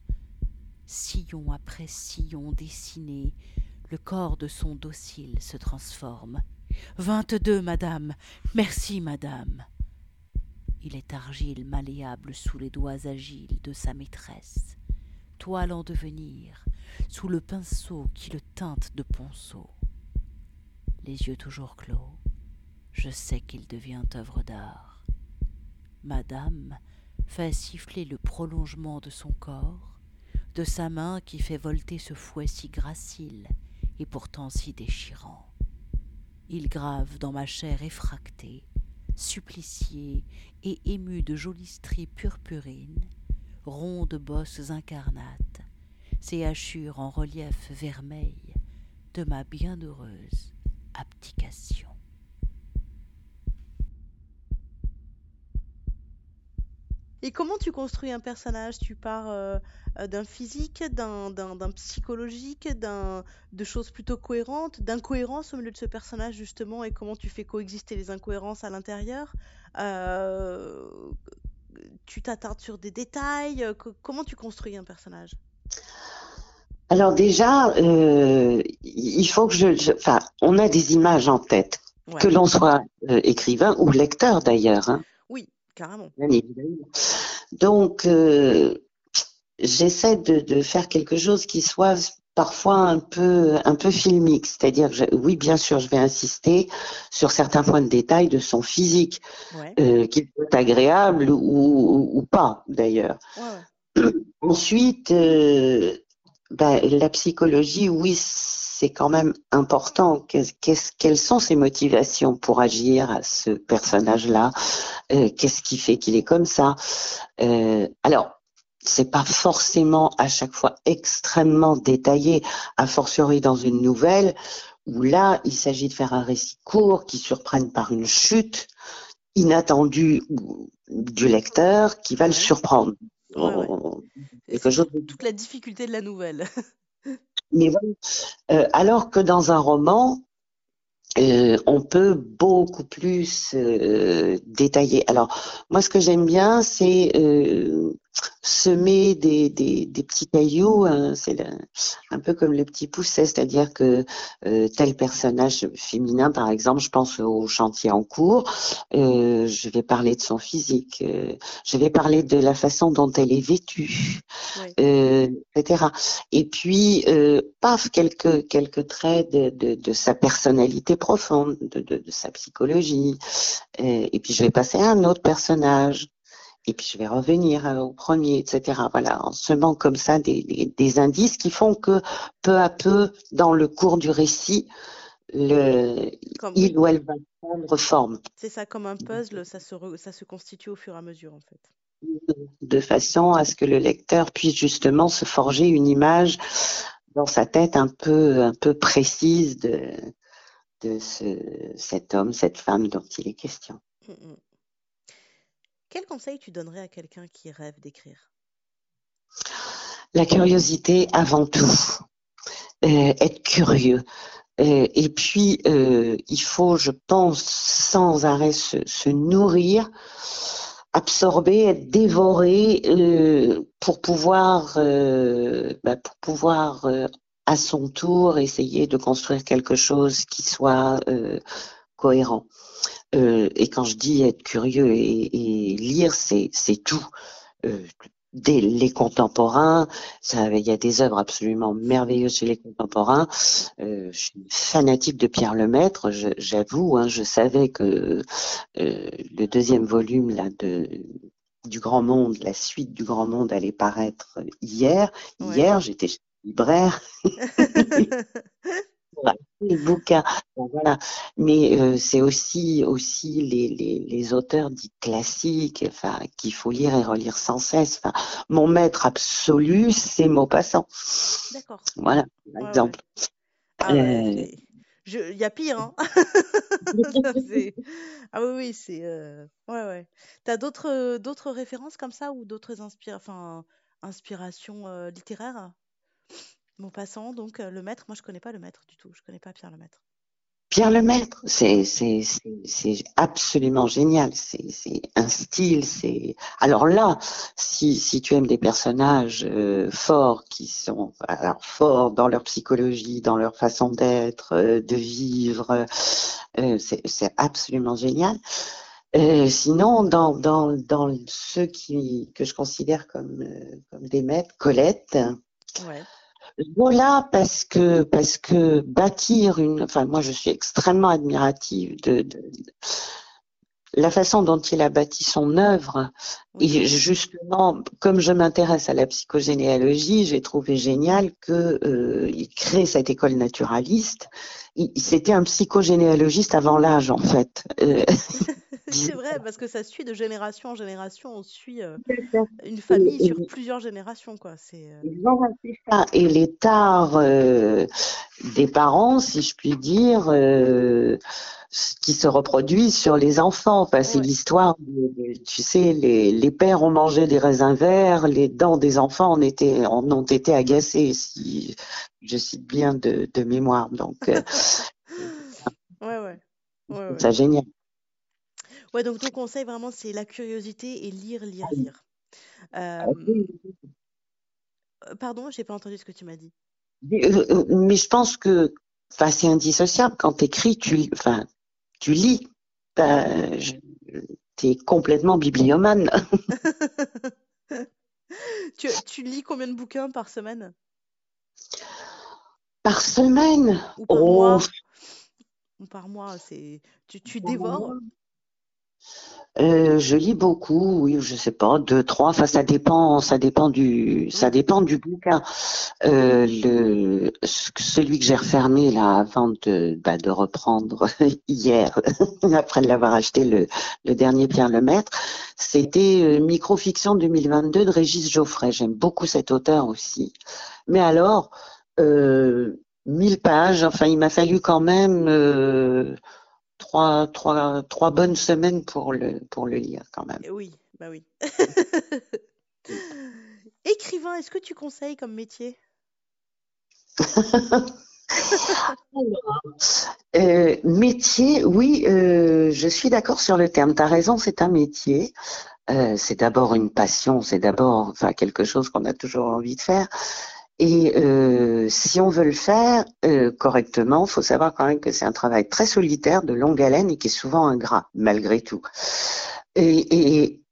Sillon après sillon dessiné, le corps de son docile se transforme. Vingt-deux, madame. Merci, madame. Il est argile malléable sous les doigts agiles de sa maîtresse, toile en devenir, sous le pinceau qui le teinte de ponceau. Les yeux toujours clos, je sais qu'il devient œuvre d'art. Madame fait siffler le prolongement de son corps, de sa main qui fait volter ce fouet si gracile et pourtant si déchirant. Il grave dans ma chair effractée, suppliciée et émue de jolies stries purpurines, rondes bosses incarnates, ces hachures en relief vermeil de ma bienheureuse abdication. Et comment tu construis un personnage? Tu pars euh, euh, d'un physique, d'un, psychologique, de choses plutôt cohérentes, d'incohérences au milieu de ce personnage justement, et comment tu fais coexister les incohérences à l'intérieur? Euh, Tu t'attardes sur des détails? Comment tu construis un personnage? Alors déjà, il faut que je, enfin, on a des images en tête, que l'on soit écrivain ou lecteur d'ailleurs. Hein. Carrément. Donc, euh, j'essaie de, faire quelque chose qui soit parfois un peu un peu filmique, c'est-à-dire oui bien sûr je vais insister sur certains points de détail de son physique, euh, qu'il soit agréable ou, pas d'ailleurs. Ensuite, euh, ben, la psychologie, oui, c'est quand même important. quelles sont ses motivations pour agir à ce personnage-là? Euh, Qu'est-ce qui fait qu'il est comme ça? Euh, Alors, c'est pas forcément à chaque fois extrêmement détaillé, a fortiori dans une nouvelle où là, il s'agit de faire un récit court qui surprenne par une chute inattendue du lecteur qui va le surprendre. Toute la difficulté de la nouvelle. [LAUGHS] Mais euh, alors que dans un roman, euh, on peut beaucoup plus euh, détailler. Alors, moi, ce que j'aime bien, c'est semer des, des, des, petits cailloux, hein, c'est un peu comme le petit pousset, c'est-à-dire que euh, tel personnage féminin, par exemple, je pense au chantier en cours, euh, je vais parler de son physique, euh, je vais parler de la façon dont elle est vêtue, etc. Et puis, paf, quelques quelques traits de, de, de sa personnalité profonde, de, de, de sa psychologie, et puis je vais passer à un autre personnage et puis je vais revenir euh, au premier, etc. Voilà, en semant comme ça des, des, indices qui font que peu à peu, dans le cours du récit, le, il ou elle va prendre forme. C'est ça, comme un puzzle, ça se, ça se constitue au fur et à mesure, en fait. De façon à ce que le lecteur puisse justement se forger une image dans sa tête un peu, un peu précise de, de ce, cet homme, cette femme dont il est question. Mm, mm. Quel conseil tu donnerais à quelqu'un qui rêve d'écrire? La curiosité avant tout. Euh, être curieux. Euh, et puis, euh, il faut, je pense, sans arrêt se, nourrir, absorber, être dévoré pour pouvoir, bah, pour pouvoir à son tour essayer de construire quelque chose qui soit cohérent. Euh, et quand je dis être curieux et, lire, c'est tout. Euh, dès les contemporains, il y a des œuvres absolument merveilleuses chez les contemporains. Euh, je suis fanatique de Pierre Lemaître, j'avoue. Hein, je savais que le deuxième volume là de du Grand Monde, la suite du Grand Monde allait paraître hier. Hier, j'étais libraire. [LAUGHS] les bouquins. voilà. Mais euh, c'est aussi aussi les, les, les, auteurs dits classiques, enfin qu'il faut lire et relire sans cesse. Enfin, mon maître absolu, c'est Maupassant. D'accord. Voilà, par exemple. Ah euh, Il y a pire, hein [LAUGHS] [LAUGHS] Ah oui, oui, c'est... Euh, ouais, ouais. T'as d'autres d'autres références comme ça ou d'autres inspira... enfin, inspirations littéraires? Bon, passant, donc, le maître, moi je connais pas le maître du tout, je connais pas Pierre le maître. Pierre Lemaître, c'est absolument génial. C'est un style. C'est alors là, si si tu aimes des personnages euh, forts qui sont alors forts dans leur psychologie, dans leur façon d'être, euh, de vivre, euh, c'est absolument génial. sinon, dans dans dans ceux qui que je considère comme comme des maîtres, Colette. Ouais. Voilà parce que parce que bâtir une, enfin moi je suis extrêmement admirative de, de, la façon dont il a bâti son œuvre. Et justement, comme je m'intéresse à la psychogénéalogie, j'ai trouvé génial que euh, il crée cette école naturaliste. C'était un psychogénéalogiste avant l'âge en fait. Euh, [LAUGHS] [LAUGHS] c'est vrai, parce que ça suit de génération en génération. On suit euh, une famille sur plusieurs générations, quoi. C'est euh. Et l'état euh, des parents, si je puis dire, qui se reproduit sur les enfants. Enfin, c'est l'histoire. Tu sais, les, les, pères ont mangé des raisins verts, les dents des enfants en, étaient, en ont été agacées, si je cite bien de, de mémoire. Donc, [LAUGHS] ouais, ouais. ouais, C'est génial. Ouais, donc ton conseil vraiment, c'est la curiosité et lire, lire, ah lire. Ah euh... Pardon, j'ai pas entendu ce que tu m'as dit. Euh, euh, mais je pense que c'est indissociable. Quand tu écris, tu, enfin, tu lis. Tu es complètement bibliomane. [LAUGHS] tu, tu, lis combien de bouquins par semaine? Par semaine? Ou par mois? Oh. Par mois, c'est tu, tu dévores? Euh, je lis beaucoup, oui, je sais pas, deux, trois. Enfin, ça dépend, ça dépend du, ça dépend du bouquin. Euh, le, celui que j'ai refermé là avant de, bah, de reprendre [LAUGHS] hier, [LAUGHS] après l'avoir acheté le, le dernier Pierre Lemaître, c'était euh, Microfiction 2022 de Régis Geoffrey. J'aime beaucoup cet auteur aussi. Mais alors, euh, 1000 pages. Enfin, il m'a fallu quand même. Euh, trois, trois, trois bonnes semaines pour le, pour le lire quand même. Oui, bah oui. [LAUGHS] Écrivain, est-ce que tu conseilles comme métier? [LAUGHS] Euh, métier, oui, euh, je suis d'accord sur le terme. Tu as raison, c'est un métier. Euh, c'est d'abord une passion, c'est d'abord enfin, quelque chose qu'on a toujours envie de faire. Et euh, si on veut le faire euh, correctement, il faut savoir quand même que c'est un travail très solitaire, de longue haleine et qui est souvent ingrat, malgré tout. Et, et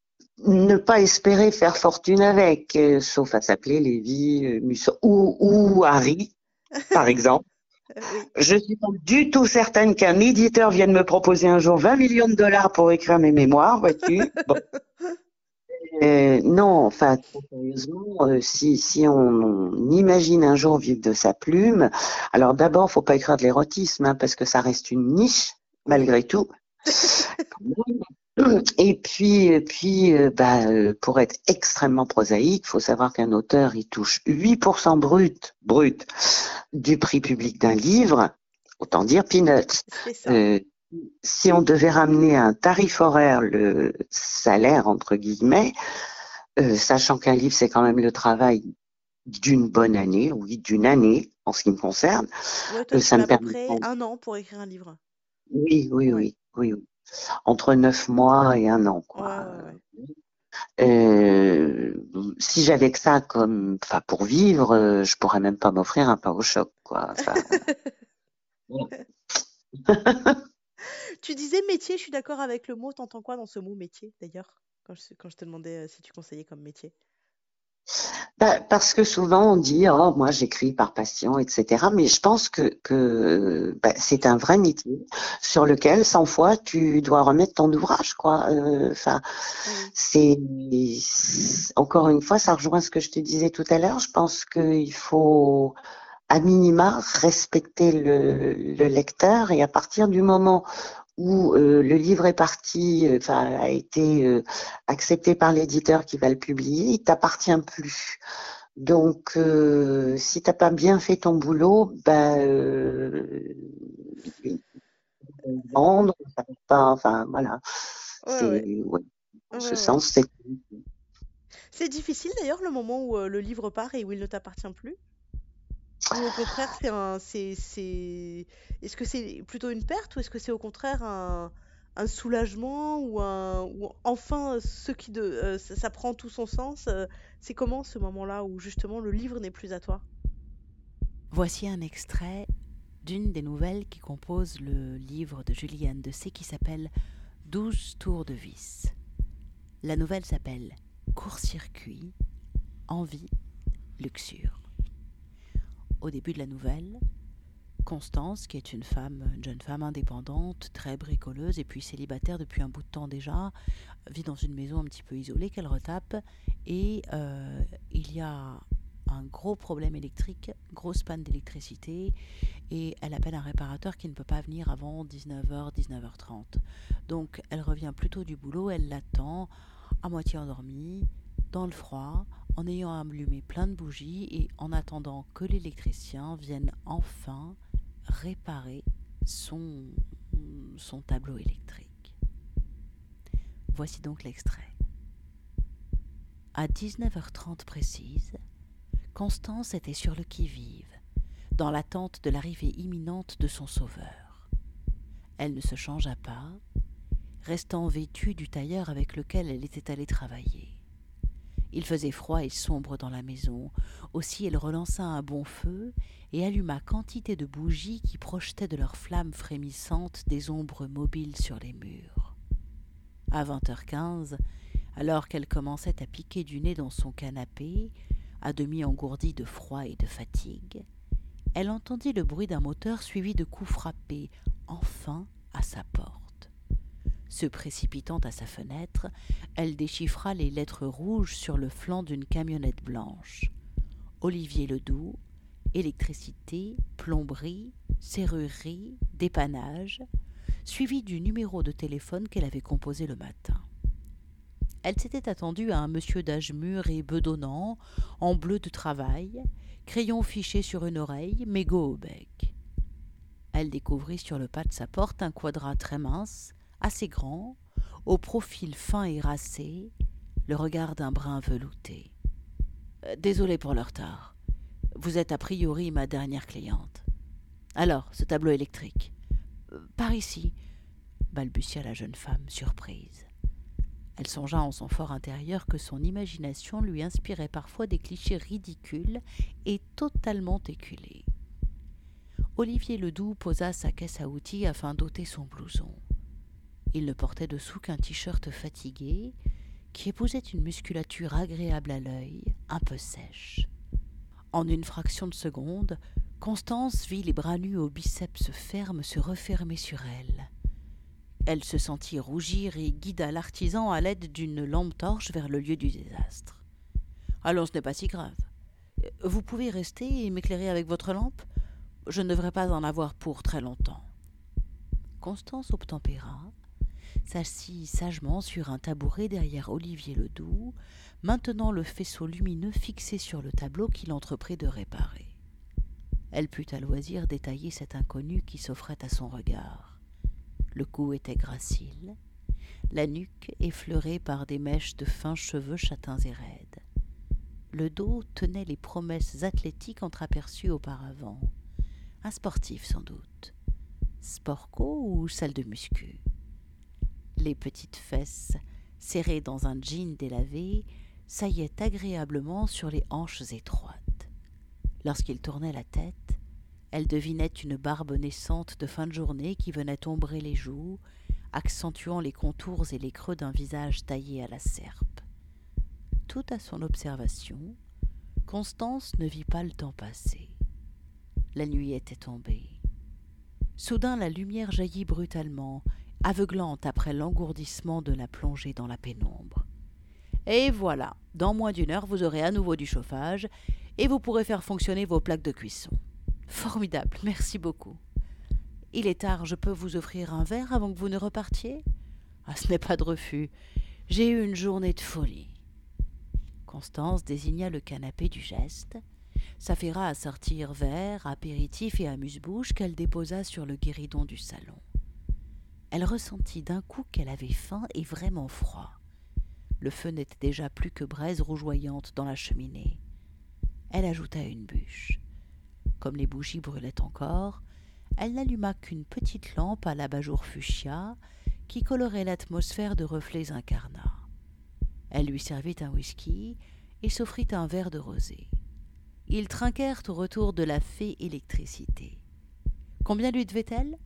ne pas espérer faire fortune avec, euh, sauf à s'appeler Lévi, euh, Musso ou, ou Harry, [LAUGHS] par exemple. Je suis pas du tout certaine qu'un éditeur vienne me proposer un jour 20 millions de dollars pour écrire mes mémoires, vois-tu? Bon. [LAUGHS] Euh, non, enfin, sérieusement, euh, si, si on, imagine un jour vivre de sa plume, alors d'abord, faut pas écrire de l'érotisme, hein, parce que ça reste une niche, malgré tout. [LAUGHS] Et puis, puis euh, bah, pour être extrêmement prosaïque, faut savoir qu'un auteur, il touche 8% brut, brut du prix public d'un livre, autant dire peanuts si on devait ramener un tarif horaire le salaire entre guillemets, euh, sachant qu'un livre c'est quand même le travail d'une bonne année, oui, d'une année en ce qui me concerne, euh, ça me permet un an pour écrire un livre. Oui, oui, oui, oui, entre neuf mois et un an, quoi. Euh, si j'avais que ça comme, enfin, pour vivre, je pourrais même pas m'offrir un pain au choc, quoi. [LAUGHS] [LAUGHS] Tu disais métier, je suis d'accord avec le mot. T'entends quoi dans ce mot métier, d'ailleurs, quand je, quand je te demandais euh, si tu conseillais comme métier? Bah, parce que souvent on dit oh moi j'écris par passion etc mais je pense que, que bah, c'est un vrai métier sur lequel sans foi tu dois remettre ton ouvrage quoi. Euh, enfin c'est encore une fois ça rejoint ce que je te disais tout à l'heure. Je pense qu'il faut à minima respecter le, le, lecteur et à partir du moment où euh, le livre est parti, euh, enfin a été euh, accepté par l'éditeur qui va le publier, il t'appartient plus Donc, si t'as pas bien fait ton boulot, ben, vendre, ça va pas, enfin, voilà. Ouais, C'est, ouais. ouais. Ce sens, c'est, C'est difficile d'ailleurs le moment où le livre part et où il ne t'appartient plus? Ou au contraire, c'est un, c'est. Est-ce que c'est plutôt une perte ou est-ce que c'est au contraire un, soulagement ou enfin ce qui de, euh, ça, prend tout son sens? euh, c'est comment ce moment-là où justement le livre n'est plus à toi? Voici un extrait d'une des nouvelles qui composent le livre de Juliane de C qui s'appelle 12 tours de vis. La nouvelle s'appelle Court-circuit, envie, luxure. Au début de la nouvelle, Constance, qui est une femme, une jeune femme indépendante, très bricoleuse et puis célibataire depuis un bout de temps déjà, vit dans une maison un petit peu isolée qu'elle retape et euh, il y a un gros problème électrique, grosse panne d'électricité et elle appelle un réparateur qui ne peut pas venir avant 19h, 19h30. Donc elle revient plutôt du boulot, elle l'attend à moitié endormie, dans le froid, en ayant allumé plein de bougies et en attendant que l'électricien vienne enfin réparer son, tableau électrique. Voici donc l'extrait. À 19h30 précise, Constance était sur le qui-vive, dans l'attente de l'arrivée imminente de son sauveur. Elle ne se changea pas, restant vêtue du tailleur avec lequel elle était allée travailler. Il faisait froid et sombre dans la maison, aussi elle relança un bon feu et alluma quantité de bougies qui projetaient de leurs flammes frémissantes des ombres mobiles sur les murs. À 20h15, alors qu'elle commençait à piquer du nez dans son canapé, à demi engourdie de froid et de fatigue, elle entendit le bruit d'un moteur suivi de coups frappés, enfin à sa porte. Se précipitant à sa fenêtre, elle déchiffra les lettres rouges sur le flanc d'une camionnette blanche. Olivier Ledoux, électricité, plomberie, serrurerie, dépannage, suivi du numéro de téléphone qu'elle avait composé le matin. Elle s'était attendue à un monsieur d'âge mûr et bedonnant, en bleu de travail, crayon fiché sur une oreille, mégot au bec. Elle découvrit sur le pas de sa porte un quadrat très mince, assez grand, au profil fin et racé, le regard d'un brun velouté. Euh, Désolé pour le retard. Vous êtes a priori ma dernière cliente. Alors, ce tableau électrique. Euh, Par ici, balbutia la jeune femme, surprise. Elle songea en son fort intérieur que son imagination lui inspirait parfois des clichés ridicules et totalement éculés. Olivier Ledoux posa sa caisse à outils afin d'ôter son blouson. Il ne portait dessous qu'un t-shirt fatigué qui épousait une musculature agréable à l'œil, un peu sèche. En une fraction de seconde, Constance vit les bras nus aux biceps fermes se refermer sur elle. Elle se sentit rougir et guida l'artisan à l'aide d'une lampe torche vers le lieu du désastre. Allons, ce n'est pas si grave. Vous pouvez rester et m'éclairer avec votre lampe? Je ne devrais pas en avoir pour très longtemps. Constance obtempéra, s'assit sagement sur un tabouret derrière Olivier Ledoux, maintenant le faisceau lumineux fixé sur le tableau qu'il entreprit de réparer. Elle put à loisir détailler cet inconnu qui s'offrait à son regard. Le cou était gracile, la nuque effleurée par des mèches de fins cheveux châtains et raides. Le dos tenait les promesses athlétiques entreaperçues auparavant. Un sportif sans doute. Sportco ou salle de muscu? Les petites fesses, serrées dans un jean délavé, saillaient agréablement sur les hanches étroites. Lorsqu'il tournait la tête, elle devinait une barbe naissante de fin de journée qui venait ombrer les joues, accentuant les contours et les creux d'un visage taillé à la serpe. Tout à son observation, Constance ne vit pas le temps passer. La nuit était tombée. Soudain la lumière jaillit brutalement, aveuglante après l'engourdissement de la plongée dans la pénombre. Et voilà, dans moins d'une heure, vous aurez à nouveau du chauffage et vous pourrez faire fonctionner vos plaques de cuisson. Formidable, merci beaucoup. Il est tard, je peux vous offrir un verre avant que vous ne repartiez? Ah, ce n'est pas de refus. J'ai eu une journée de folie. Constance désigna le canapé du geste, s'affaira à sortir verre, apéritif et amuse-bouche qu'elle déposa sur le guéridon du salon. Elle ressentit d'un coup qu'elle avait faim et vraiment froid. Le feu n'était déjà plus que braise rougeoyante dans la cheminée. Elle ajouta une bûche. Comme les bougies brûlaient encore, elle n'alluma qu'une petite lampe à l'abat-jour fuchsia qui colorait l'atmosphère de reflets incarnats. Elle lui servit un whisky et s'offrit un verre de rosé. Ils trinquèrent au retour de la fée électricité. Combien lui devait-elle?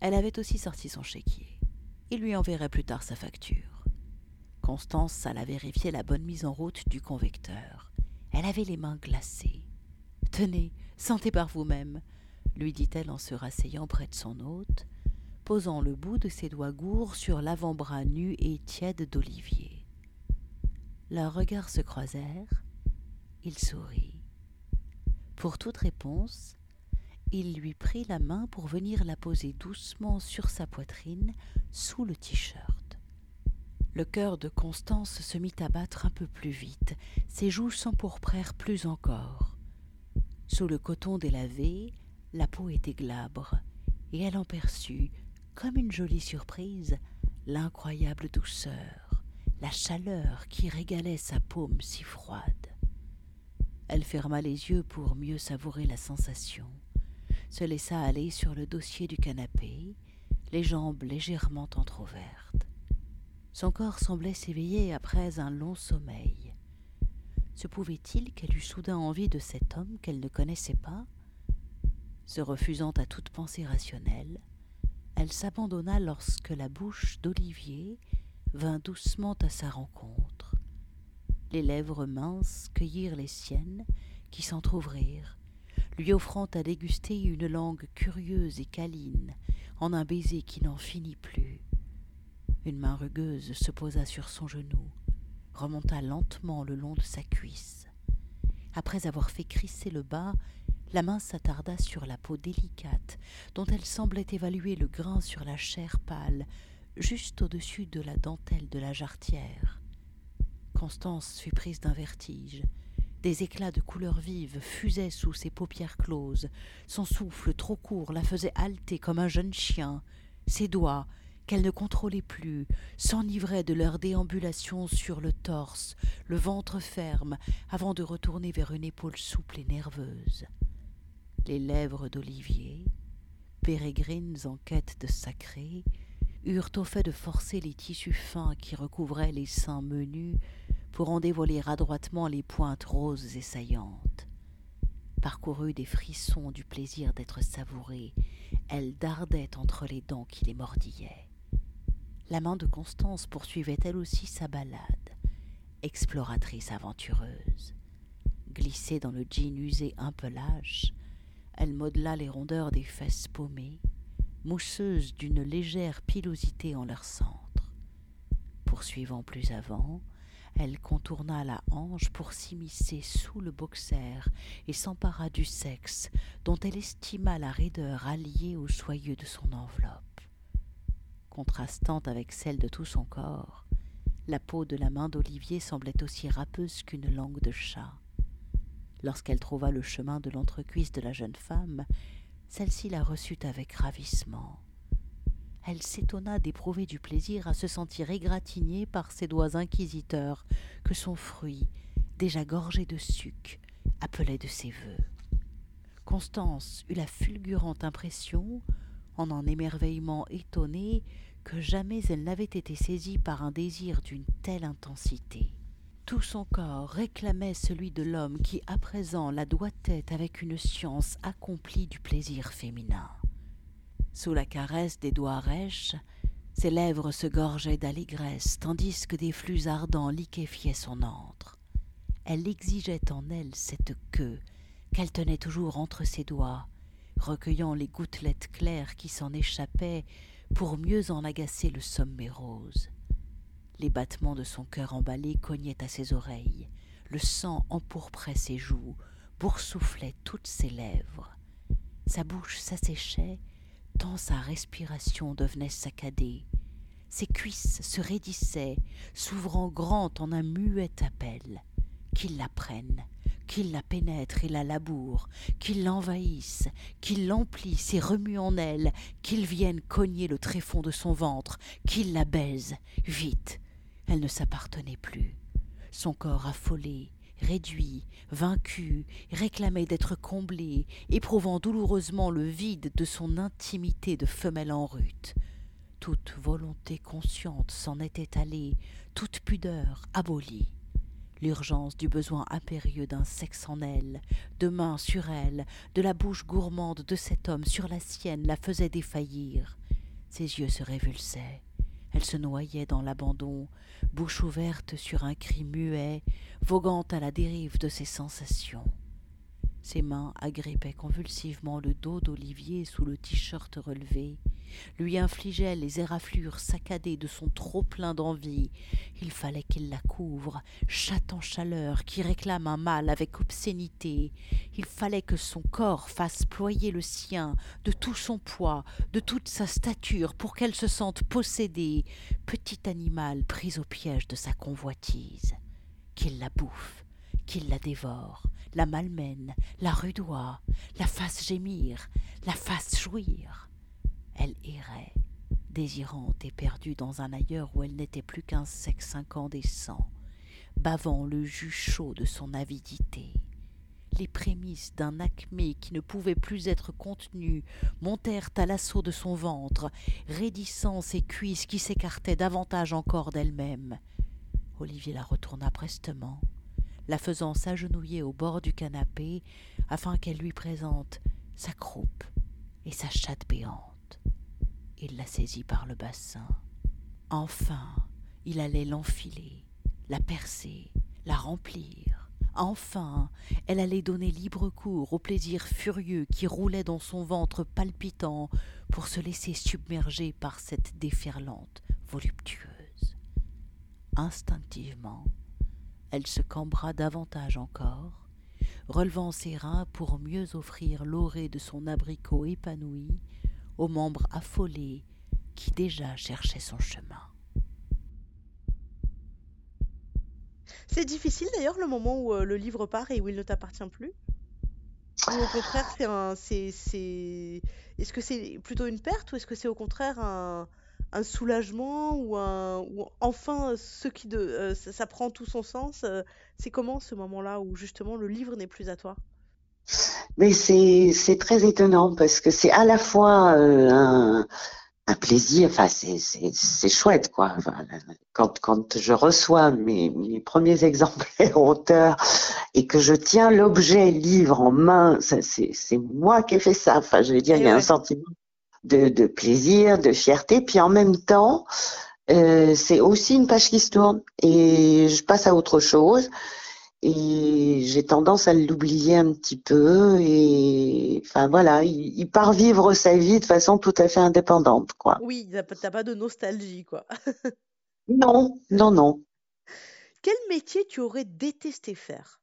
Elle avait aussi sorti son chéquier. Il lui enverrait plus tard sa facture. Constance alla vérifier la bonne mise en route du convecteur. Elle avait les mains glacées. Tenez, sentez par vous-même, lui dit-elle en se rasseyant près de son hôte, posant le bout de ses doigts gourds sur l'avant-bras nu et tiède d'Olivier. Leurs regards se croisèrent. Il sourit. Pour toute réponse, il lui prit la main pour venir la poser doucement sur sa poitrine sous le t-shirt. Le cœur de Constance se mit à battre un peu plus vite, ses joues s'empourprèrent plus encore. Sous le coton délavé, la peau était glabre, et elle en perçut, comme une jolie surprise, l'incroyable douceur la chaleur qui régalait sa paume si froide. Elle ferma les yeux pour mieux savourer la sensation, se laissa aller sur le dossier du canapé, les jambes légèrement entr'ouvertes. Son corps semblait s'éveiller après un long sommeil. Se pouvait-il qu'elle eût soudain envie de cet homme qu'elle ne connaissait pas? Se refusant à toute pensée rationnelle, elle s'abandonna lorsque la bouche d'Olivier vint doucement à sa rencontre. Les lèvres minces cueillirent les siennes, qui s'entr'ouvrirent, lui offrant à déguster une langue curieuse et câline, en un baiser qui n'en finit plus. Une main rugueuse se posa sur son genou, remonta lentement le long de sa cuisse. Après avoir fait crisser le bas, la main s'attarda sur la peau délicate, dont elle semblait évaluer le grain sur la chair pâle, juste au-dessus de la dentelle de la jarretière. Constance fut prise d'un vertige. Des éclats de couleurs vives fusaient sous ses paupières closes. Son souffle trop court la faisait halter comme un jeune chien. Ses doigts, qu'elle ne contrôlait plus, s'enivraient de leur déambulation sur le torse, le ventre ferme, avant de retourner vers une épaule souple et nerveuse. Les lèvres d'Olivier, pérégrines en quête de sacré, eurent au fait de forcer les tissus fins qui recouvraient les seins menus pour en dévoiler adroitement les pointes roses et saillantes. Parcourue des frissons du plaisir d'être savourée, elle dardait entre les dents qui les mordillaient. La main de Constance poursuivait elle aussi sa balade, exploratrice aventureuse. Glissée dans le jean usé un peu lâche, elle modela les rondeurs des fesses paumées, mousseuses d'une légère pilosité en leur centre. Poursuivant plus avant, elle contourna la hanche pour s'immiscer sous le boxer et s'empara du sexe, dont elle estima la raideur alliée au soyeux de son enveloppe. Contrastant avec celle de tout son corps, la peau de la main d'Olivier semblait aussi râpeuse qu'une langue de chat. Lorsqu'elle trouva le chemin de l'entrecuisse de la jeune femme, celle-ci la reçut avec ravissement. Elle s'étonna d'éprouver du plaisir à se sentir égratignée par ses doigts inquisiteurs que son fruit, déjà gorgé de suc, appelait de ses voeux. Constance eut la fulgurante impression, en un émerveillement étonné, que jamais elle n'avait été saisie par un désir d'une telle intensité. Tout son corps réclamait celui de l'homme qui à présent la doigtait avec une science accomplie du plaisir féminin. Sous la caresse des doigts rêches, ses lèvres se gorgeaient d'allégresse, tandis que des flux ardents liquéfiaient son antre. Elle exigeait en elle cette queue qu'elle tenait toujours entre ses doigts, recueillant les gouttelettes claires qui s'en échappaient pour mieux en agacer le sommet rose. Les battements de son cœur emballé cognaient à ses oreilles, le sang empourprait ses joues, boursouflait toutes ses lèvres. Sa bouche s'asséchait, tant sa respiration devenait saccadée. Ses cuisses se raidissaient, s'ouvrant grand en un muet appel. qu'ils la prennent, qu'ils la pénètrent et la labourent, qu'ils l'envahissent, qu'ils l'emplissent et remuent en elle, qu'ils viennent cogner le tréfonds de son ventre, qu'ils la baisent. Vite. Elle ne s'appartenait plus. Son corps affolé, réduit, vaincu, réclamait d'être comblé, éprouvant douloureusement le vide de son intimité de femelle en rute. Toute volonté consciente s'en était allée, toute pudeur abolie. L'urgence du besoin impérieux d'un sexe en elle, de mains sur elle, de la bouche gourmande de cet homme sur la sienne la faisait défaillir. Ses yeux se révulsaient. Elle se noyait dans l'abandon, bouche ouverte sur un cri muet, voguant à la dérive de ses sensations. Ses mains agrippaient convulsivement le dos d'Olivier sous le t-shirt relevé, lui infligeaient les éraflures saccadées de son trop-plein d'envie. Il fallait qu'il la couvre, chatte en chaleur qui réclame un mal avec obscénité. Il fallait que son corps fasse ployer le sien de tout son poids, de toute sa stature, pour qu'elle se sente possédée, petit animal pris au piège de sa convoitise. Qu'il la bouffe, qu'il la dévore, la malmène, la rudoie, la fasse gémir, la fasse jouir. Elle errait, désirante et perdue dans un ailleurs où elle n'était plus qu'un sexe incandescent, bavant le jus chaud de son avidité. Les prémices d'un acmé qui ne pouvait plus être contenu montèrent à l'assaut de son ventre, raidissant ses cuisses qui s'écartaient davantage encore d'elles-mêmes. Olivier la retourna prestement, la faisant s'agenouiller au bord du canapé afin qu'elle lui présente sa croupe et sa chatte béante. Il la saisit par le bassin. Enfin, il allait l'enfiler, la percer, la remplir. Enfin, elle allait donner libre cours au plaisir furieux qui roulait dans son ventre palpitant pour se laisser submerger par cette déferlante voluptueuse. Instinctivement, elle se cambra davantage encore, relevant ses reins pour mieux offrir l'orée de son abricot épanoui aux membres affolés qui déjà cherchaient son chemin. C'est difficile d'ailleurs le moment où euh, le livre part et où il ne t'appartient plus? Ou au contraire, c'est un. c'est- c'est- Est-ce que c'est plutôt une perte ou est-ce que c'est au contraire un, un soulagement ou un ou enfin ce qui de euh, ça, ça prend tout son sens euh, c'est comment ce moment-là où justement le livre n'est plus à toi? Mais c'est c'est très étonnant parce que c'est à la fois euh, un, un plaisir, enfin c'est c'est c'est chouette quoi. Enfin, quand quand je reçois mes mes premiers exemplaires [LAUGHS] auteurs et que je tiens l'objet livre en main, c'est c'est moi qui ai fait ça. Enfin, je veux dire, Et il y a un sentiment de de plaisir, de fierté, puis en même temps, euh, c'est aussi une page qui se tourne et je passe à autre chose. Et j'ai tendance à l'oublier un petit peu et enfin voilà, il, il part vivre sa vie de façon tout à fait indépendante, quoi. Oui, t'as pas t'as pas de nostalgie quoi. [LAUGHS] Non, non, non. Quel métier tu aurais détesté faire?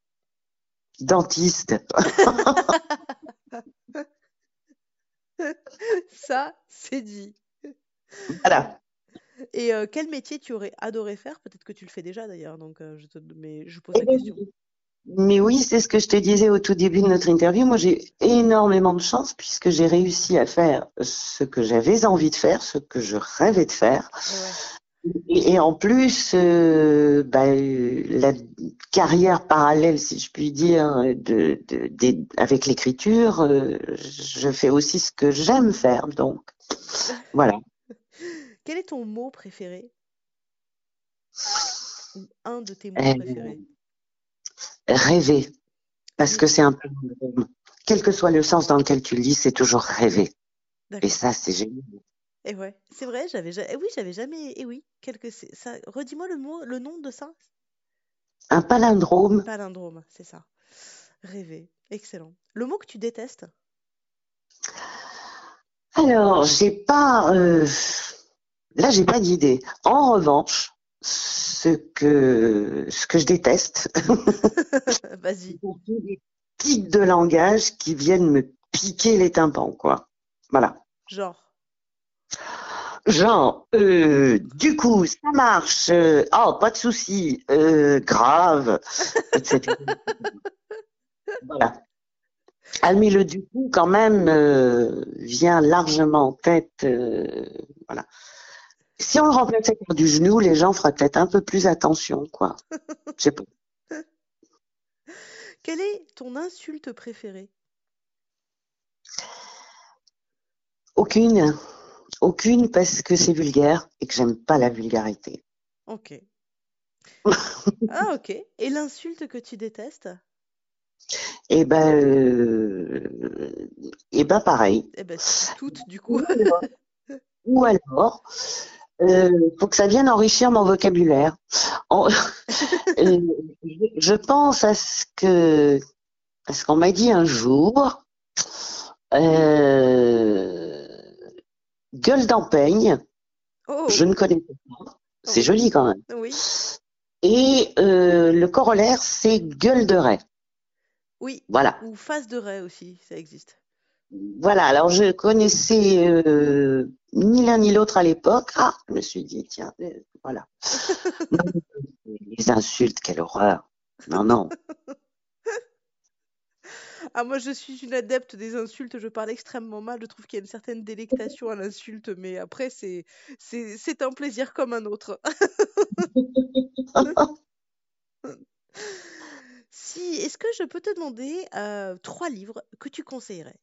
Dentiste. [LAUGHS] [LAUGHS] Ça, c'est dit. Voilà. Et euh, quel métier tu aurais adoré faire? Peut-être que tu le fais déjà d'ailleurs, donc euh, je te... mais je pose Eh la ben, question. Mais oui, c'est ce que je te disais au tout début de notre interview. Moi, j'ai énormément de chance puisque j'ai réussi à faire ce que j'avais envie de faire, ce que je rêvais de faire. Ouais. Et, et en plus, euh, bah, euh, la carrière parallèle, si je puis dire, de, de, des- avec l'écriture, euh, je fais aussi ce que j'aime faire. Donc, voilà. [LAUGHS] Quel est ton mot préféré? Un de tes mots Euh, préférés? Rêver, parce que c'est un peu, quel que soit le sens dans lequel tu le lis, c'est toujours rêver. Et ça, c'est génial. Et ouais, c'est vrai, j'avais ja- eh oui, j'avais jamais. Et oui, quelque c'est ça. Redis-moi le mot, le nom de ça. Un palindrome, Palindrome, c'est ça. Rêver, excellent. Le mot que tu détestes? Alors, j'ai pas, euh, là, j'ai pas d'idée. En revanche, ce que, ce que je déteste, [LAUGHS] Vas-y. des tics de langage qui viennent me piquer les tympans, quoi. Voilà. Genre. Genre, euh, du coup, ça marche, euh, oh, pas de souci, euh, grave, etc. [LAUGHS] voilà. Mais le du coup, quand même, vient largement en tête. voilà. Si on le remplaçait par du genou, les gens feraient peut-être un peu plus attention, quoi. Je sais pas. Quelle est ton insulte préférée? Aucune. Aucune parce que c'est vulgaire et que j'aime pas la vulgarité. Ok. [LAUGHS] Ah, ok. Et l'insulte que tu détestes? Et ben, euh, et ben pareil. Eh ben, toutes, du coup. Ou alors, euh, faut que ça vienne enrichir mon vocabulaire. En- [LAUGHS] Euh, je- je pense à ce que, à ce qu'on m'a dit un jour. Euh, gueule d'empeigne, Oh, je ne connais pas. C'est joli quand même. oui. Et euh, le corollaire, c'est gueule de raie. Oui. Voilà. Ou face de raie aussi, ça existe. Voilà, alors je connaissais euh, ni l'un ni l'autre à l'époque. Ah, je me suis dit, tiens, euh, voilà. [LAUGHS] Les insultes, quelle horreur. Non, non. [LAUGHS] Ah, moi, je suis une adepte des insultes, je parle extrêmement mal, je trouve qu'il y a une certaine délectation à l'insulte, mais après, c'est, c'est, un plaisir comme un autre. [LAUGHS] Si, est-ce que je peux te demander euh, trois livres que tu conseillerais?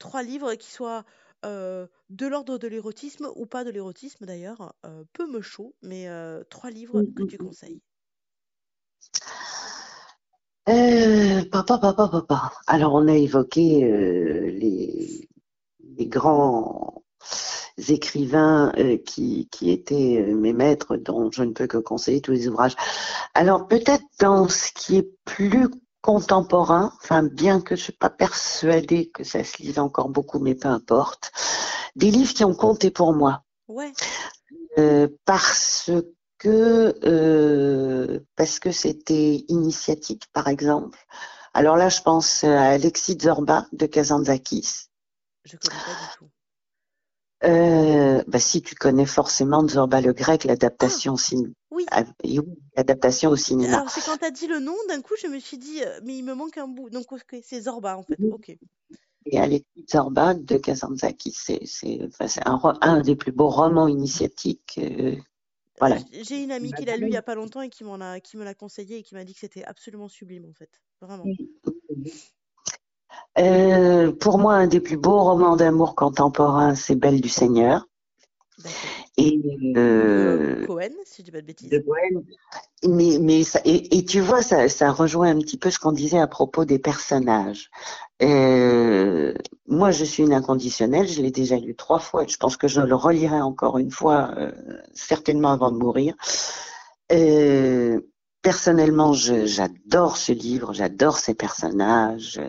Trois livres qui soient euh, de l'ordre de l'érotisme ou pas de l'érotisme d'ailleurs, euh, peu me chaud, mais trois livres que tu conseilles. Euh, papa, papa, papa. Alors, on a évoqué euh, les, les grands écrivains euh, qui, qui étaient euh, mes maîtres, dont je ne peux que conseiller tous les ouvrages. Alors, peut-être dans ce qui est plus contemporain, enfin, bien que je ne suis pas persuadée que ça se lise encore beaucoup, mais peu importe, des livres qui ont compté pour moi. Ouais, Euh, parce que euh, parce que c'était initiatique, par exemple. Alors là, je pense à Alexis Zorba de Kazantzakis. je connais pas du tout. Euh, bah si tu connais forcément Zorba le grec, l'adaptation au cinéma. Oui. Ah, oui, l'adaptation au cinéma. Alors, c'est quand t'as dit le nom, d'un coup, je me suis dit, euh, mais il me manque un bout. Donc, c'est Zorba, en fait. Oui. Ok. Et Alexis Zorba de Kazantzakis, c'est enfin, un, des plus beaux romans initiatiques. euh, voilà. J'ai une amie qui l'a lu il y a pas longtemps et qui m'en a, qui me l'a conseillé et qui m'a dit que c'était absolument sublime, en fait. Vraiment. Euh, pour moi, un des plus beaux romans d'amour contemporain, c'est Belle du Seigneur. Et Euh, euh, Cohen, si je dis pas de bêtises. de. Mais, mais ça, et, et tu vois, ça, ça rejoint un petit peu ce qu'on disait à propos des personnages. Euh, moi, je suis une inconditionnelle, je l'ai déjà lu trois fois, et je pense que je le relirai encore une fois, euh, certainement avant de mourir. Personnellement, j'adore ce livre, j'adore ces personnages,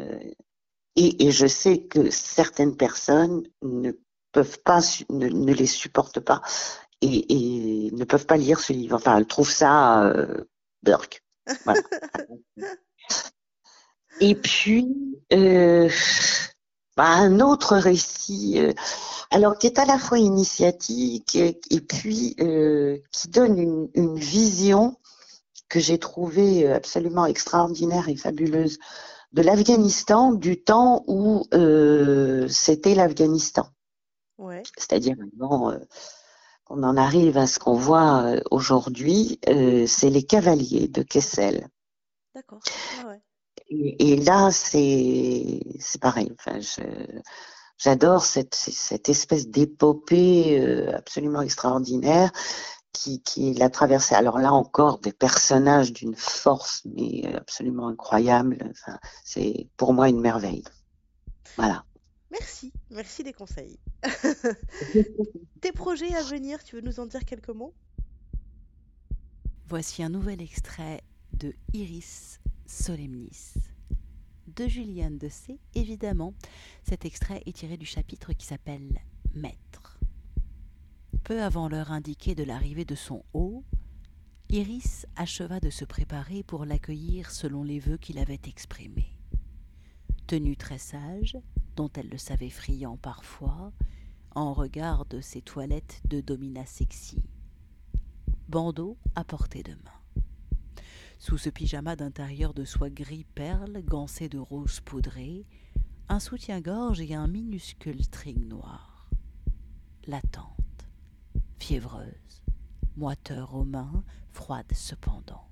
et, et je sais que certaines personnes ne peuvent pas, ne, ne les supportent pas et, et ne peuvent pas lire ce livre. Enfin, elles trouvent ça euh, Burke. Voilà. [LAUGHS] Et puis, euh, bah, un autre récit, euh, alors qui est à la fois initiatique et, et puis euh, qui donne une, une vision que j'ai trouvée absolument extraordinaire et fabuleuse de l'Afghanistan du temps où c'était l'Afghanistan. Ouais. C'est-à-dire avant euh, qu'on en arrive à ce qu'on voit euh, aujourd'hui, euh, c'est les cavaliers de Kessel. D'accord. Ah ouais. Et, et là, c'est pareil. Enfin, je, j'adore cette, cette espèce d'épopée absolument extraordinaire qui, qui l'a traversée. Alors là encore, des personnages d'une force mais absolument incroyable. Enfin, c'est pour moi une merveille. Voilà. Merci. Merci des conseils. [LAUGHS] Tes projets à venir, tu veux nous en dire quelques mots? Voici un nouvel extrait de Iris Solemnis de Juliane de C. Évidemment, cet extrait est tiré du chapitre qui s'appelle Maître. Peu avant l'heure indiquée de l'arrivée de son hôte, Iris acheva de se préparer pour l'accueillir selon les vœux qu'il avait exprimés. Tenue très sage, dont elle le savait friand parfois, en regard de ses toilettes de domina sexy. Bandeau à portée de main. Sous ce pyjama d'intérieur de soie gris perle, gancé de rose poudré, un soutien-gorge et un minuscule string noir. Latente, fiévreuse, moiteur aux mains, froide cependant.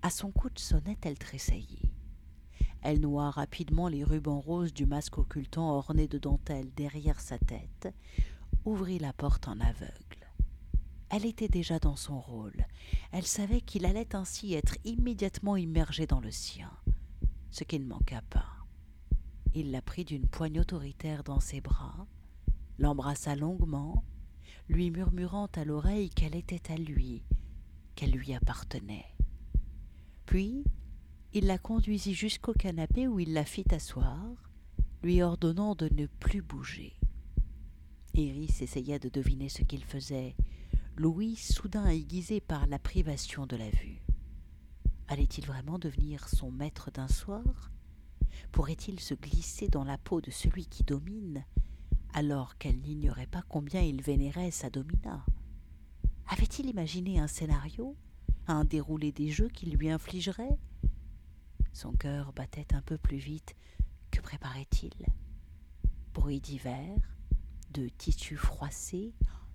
À son coup de sonnette, elle tressaillit. Elle noua rapidement les rubans roses du masque occultant orné de dentelle derrière sa tête, ouvrit la porte en aveugle. Elle était déjà dans son rôle. Elle savait qu'il allait ainsi être immédiatement immergé dans le sien, ce qui ne manqua pas. Il la prit d'une poigne autoritaire dans ses bras, l'embrassa longuement, lui murmurant à l'oreille qu'elle était à lui, qu'elle lui appartenait. Puis il la conduisit jusqu'au canapé où il la fit asseoir, lui ordonnant de ne plus bouger. Iris essaya de deviner ce qu'il faisait, Louis soudain aiguisé par la privation de la vue. Allait-il vraiment devenir son maître d'un soir? Pourrait-il se glisser dans la peau de celui qui domine, alors qu'elle n'ignorait pas combien il vénérait sa domina? Avait-il imaginé un scénario, un déroulé des jeux qu'il lui infligerait son cœur battait un peu plus vite. Que préparait-il? Bruit divers, de tissus froissés,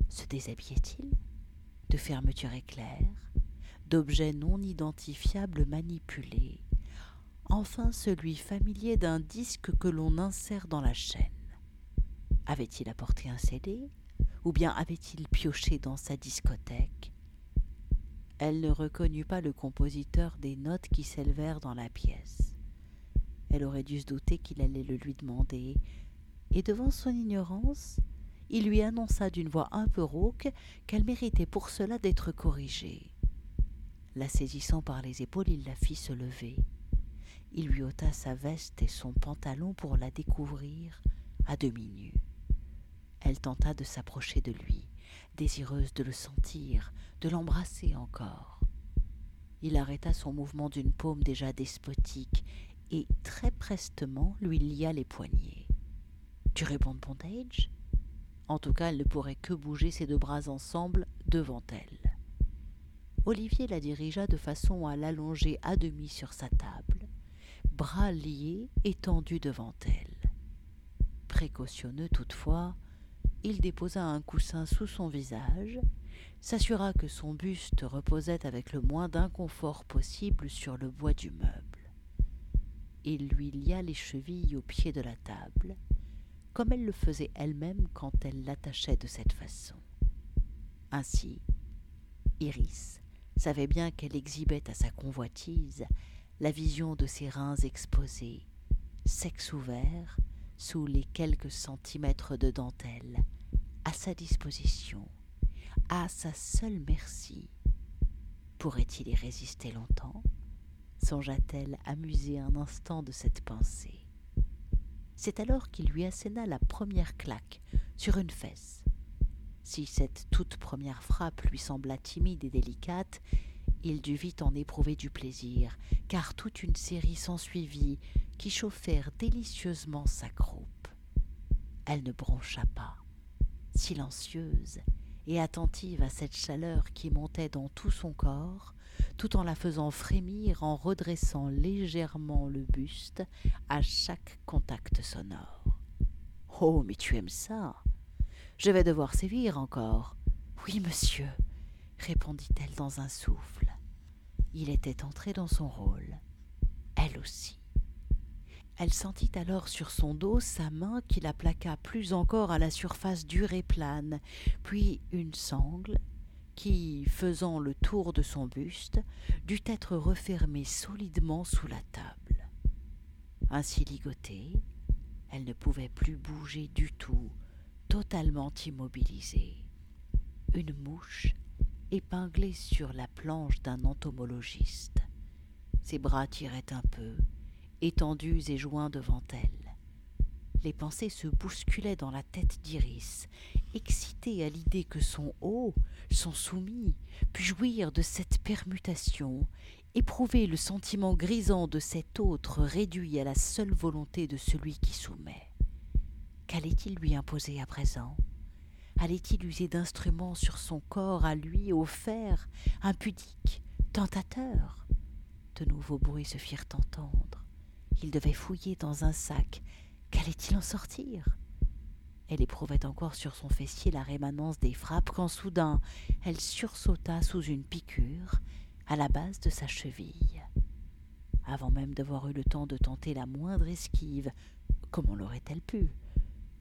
se déshabillait-il? De fermeture éclair, d'objets non identifiables manipulés, enfin celui familier d'un disque que l'on insère dans la chaîne. Avait-il apporté un CD ou bien avait-il pioché dans sa discothèque? Elle ne reconnut pas le compositeur des notes qui s'élevèrent dans la pièce. Elle aurait dû se douter qu'il allait le lui demander, et devant son ignorance, il lui annonça d'une voix un peu rauque qu'elle méritait pour cela d'être corrigée. La saisissant par les épaules, il la fit se lever. Il lui ôta sa veste et son pantalon pour la découvrir à demi nue. Elle tenta de s'approcher de lui désireuse de le sentir, de l'embrasser encore. Il arrêta son mouvement d'une paume déjà despotique et très prestement lui lia les poignets. Tu réponds de En tout cas, elle ne pourrait que bouger ses deux bras ensemble devant elle. Olivier la dirigea de façon à l'allonger à demi sur sa table, bras liés étendus devant elle. Précautionneux toutefois, il déposa un coussin sous son visage, s'assura que son buste reposait avec le moins d'inconfort possible sur le bois du meuble. Il lui lia les chevilles au pied de la table, comme elle le faisait elle-même quand elle l'attachait de cette façon. Ainsi, Iris savait bien qu'elle exhibait à sa convoitise la vision de ses reins exposés, sexe ouvert, sous les quelques centimètres de dentelle, à sa disposition, à sa seule merci. Pourrait-il y résister longtemps? Songea-t-elle amusée un instant de cette pensée. C'est alors qu'il lui asséna la première claque sur une fesse. Si cette toute première frappe lui sembla timide et délicate, il dut vite en éprouver du plaisir, car toute une série s'ensuivit qui chauffèrent délicieusement sa croupe. Elle ne broncha pas silencieuse et attentive à cette chaleur qui montait dans tout son corps, tout en la faisant frémir en redressant légèrement le buste à chaque contact sonore. Oh, mais tu aimes ça Je vais devoir sévir encore. Oui, monsieur, répondit-elle dans un souffle. Il était entré dans son rôle. Elle aussi. Elle sentit alors sur son dos sa main qui la plaqua plus encore à la surface dure et plane, puis une sangle qui, faisant le tour de son buste, dut être refermée solidement sous la table. Ainsi ligotée, elle ne pouvait plus bouger du tout, totalement immobilisée. Une mouche épinglée sur la planche d'un entomologiste. Ses bras tiraient un peu, étendus et joints devant elle. Les pensées se bousculaient dans la tête d'Iris, excitée à l'idée que son haut, son soumis, pût jouir de cette permutation, éprouver le sentiment grisant de cet autre réduit à la seule volonté de celui qui soumet. Qu'allait-il lui imposer à présent? Allait-il user d'instruments sur son corps à lui offert, impudiques, tentateurs De nouveaux bruits se firent entendre. Il devait fouiller dans un sac. Qu'allait-il en sortir? Elle éprouvait encore sur son fessier la rémanence des frappes quand soudain elle sursauta sous une piqûre à la base de sa cheville. Avant même d'avoir eu le temps de tenter la moindre esquive, comment l'aurait-elle pu?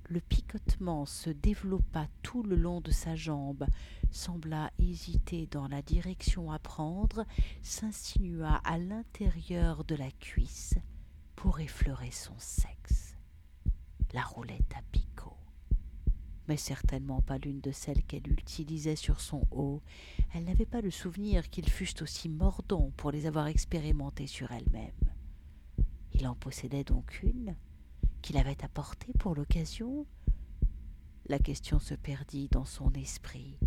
Le picotement se développa tout le long de sa jambe, sembla hésiter dans la direction à prendre, s'insinua à l'intérieur de la cuisse pour effleurer son sexe. La roulette à picot. Mais certainement pas l'une de celles qu'elle utilisait sur son haut. Elle n'avait pas le souvenir qu'ils fussent aussi mordants pour les avoir expérimentés sur elle-même. Il en possédait donc une, qu'il avait apporté pour l'occasion La question se perdit dans son esprit,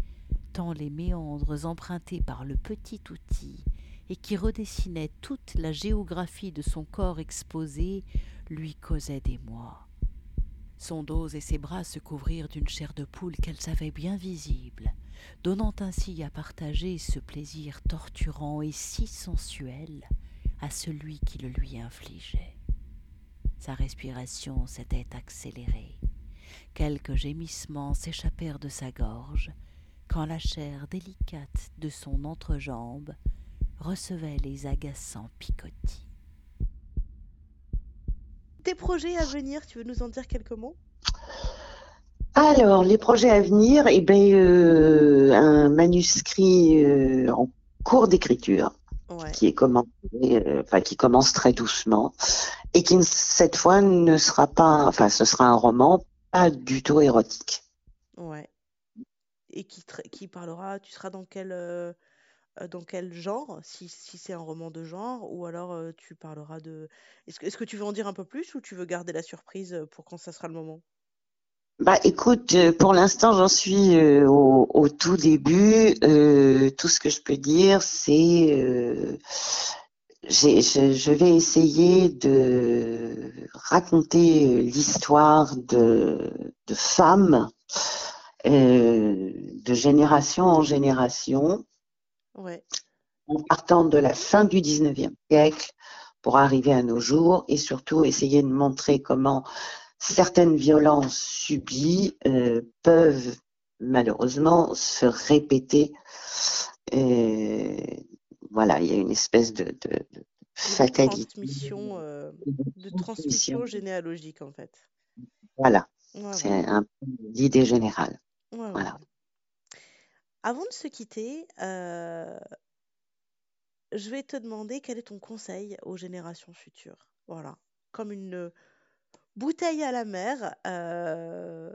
tant les méandres empruntés par le petit outil et qui redessinaient toute la géographie de son corps exposé lui causaient des mois. Son dos et ses bras se couvrirent d'une chair de poule qu'elle savait bien visible, donnant ainsi à partager ce plaisir torturant et si sensuel à celui qui le lui infligeait. Sa respiration s'était accélérée. Quelques gémissements s'échappèrent de sa gorge quand la chair délicate de son entrejambe recevait les agaçants picotis. Tes projets à venir, tu veux nous en dire quelques mots? Alors, les projets à venir, eh ben, euh, un manuscrit euh, en cours d'écriture qui est commencé, euh, enfin qui commence très doucement et qui cette fois ne sera pas, enfin ce sera un roman pas du tout érotique. Ouais. Et qui, qui parlera, tu seras dans quel euh, euh, dans quel genre, si, si c'est un roman de genre, ou alors tu parleras de. Est-ce que, est-ce que tu veux en dire un peu plus ou tu veux garder la surprise pour quand ça sera le moment? Bah écoute, euh, pour l'instant j'en suis euh, au, tout début. Euh, tout ce que je peux dire, c'est je, je, vais essayer de raconter l'histoire de, de femmes de génération en génération, ouais. en partant de la fin du 19e siècle pour arriver à nos jours et surtout essayer de montrer comment certaines violences subies euh, peuvent malheureusement se répéter. Euh, voilà, il y a une espèce de, fatalité. Transmission, euh, de transmission généalogique en fait. Voilà, c'est un l'idée générale. voilà. Avant de se quitter, je vais te demander quel est ton conseil aux générations futures. Voilà, comme une bouteille à la mer, euh,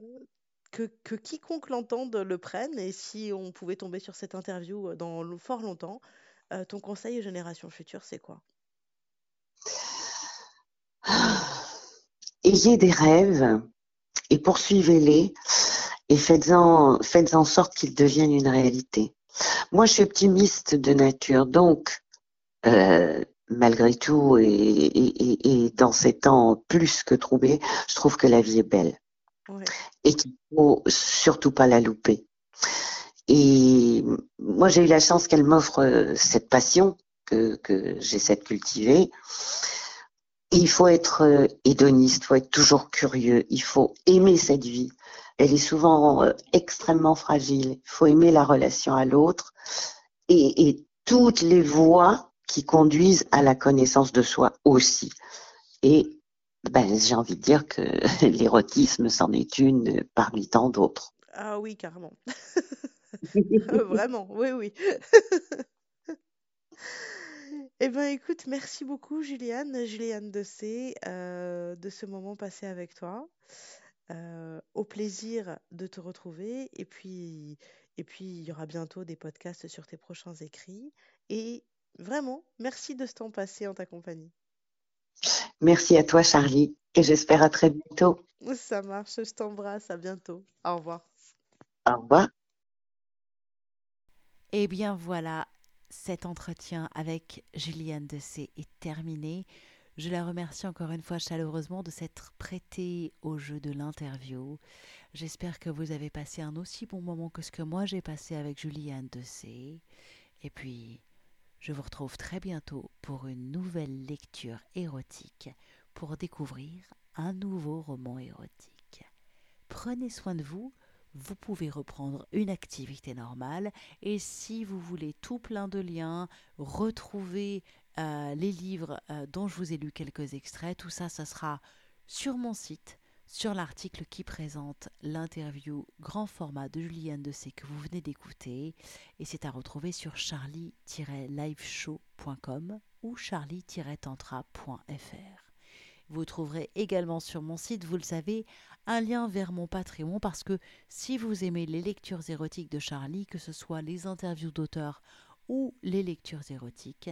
que, quiconque l'entende le prenne. Et si on pouvait tomber sur cette interview euh, dans fort longtemps, euh, ton conseil aux générations futures, c'est quoi? Ayez des rêves et poursuivez-les et faites-en faites en sorte qu'ils deviennent une réalité. Moi, je suis optimiste de nature, donc malgré tout, et, dans ces temps plus que troublés, je trouve que la vie est belle. Et qu'il faut surtout pas la louper. Et moi, j'ai eu la chance qu'elle m'offre euh, cette passion que, j'essaie de cultiver. il faut être euh, hédoniste, il faut être toujours curieux, il faut aimer cette vie. Elle est souvent euh, extrêmement fragile. Il faut aimer la relation à l'autre. Et, et toutes les voies qui conduisent à la connaissance de soi aussi. Et ben, j'ai envie de dire que [LAUGHS] l'érotisme, c'en est une parmi tant d'autres. Ah oui, carrément. [LAUGHS] Vraiment, oui, oui. Eh bien, écoute, merci beaucoup, Juliane, Juliane de C, euh, de ce moment passé avec toi. Euh, au plaisir de te retrouver. Et puis, et puis, il y aura bientôt des podcasts sur tes prochains écrits. Et Vraiment, merci de ce temps passé en ta compagnie. Merci à toi, Charlie, et j'espère à très bientôt. Ça marche, je t'embrasse, à bientôt. Au revoir. Au revoir. Eh bien voilà, cet entretien avec Juliane C est terminé. Je la remercie encore une fois chaleureusement de s'être prêtée au jeu de l'interview. J'espère que vous avez passé un aussi bon moment que ce que moi j'ai passé avec Juliane de C. Et puis, je vous retrouve très bientôt pour une nouvelle lecture érotique pour découvrir un nouveau roman érotique. Prenez soin de vous, vous pouvez reprendre une activité normale et si vous voulez tout plein de liens, retrouver euh, les livres euh, dont je vous ai lu quelques extraits, tout ça, ça sera sur mon site, sur l'article qui présente l'interview grand format de Juliane de C que vous venez d'écouter. Et c'est à retrouver sur charlie-liveshow.com ou charlie-tantra.fr. Vous trouverez également sur mon site, vous le savez, un lien vers mon Patreon parce que si vous aimez les lectures érotiques de Charlie, que ce soit les interviews d'auteurs ou les lectures érotiques,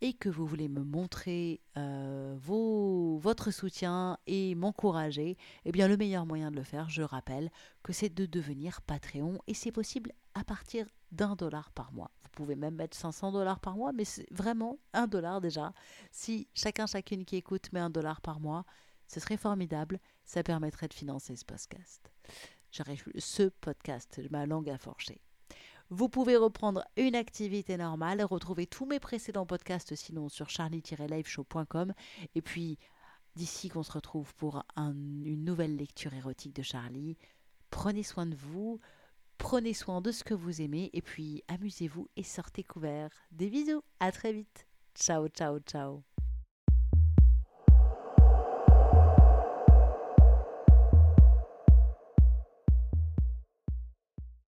et que vous voulez me montrer euh, votre soutien et m'encourager, eh bien le meilleur moyen de le faire, je rappelle, que c'est de devenir Patreon et c'est possible à partir d'un dollar par mois. Vous pouvez même mettre 500 dollars par mois, mais c'est vraiment un dollar déjà. Si chacun, chacune qui écoute met un dollar par mois, ce serait formidable. Ça permettrait de financer ce podcast. J'arrive, ce podcast, ma langue a forché. Vous pouvez reprendre une activité normale, retrouver tous mes précédents podcasts sinon sur charlie-liveshow.com. Et puis, d'ici qu'on se retrouve pour une nouvelle lecture érotique de Charlie, prenez soin de vous, prenez soin de ce que vous aimez, et puis amusez-vous et sortez couverts. Des bisous, à très vite. Ciao, ciao, ciao.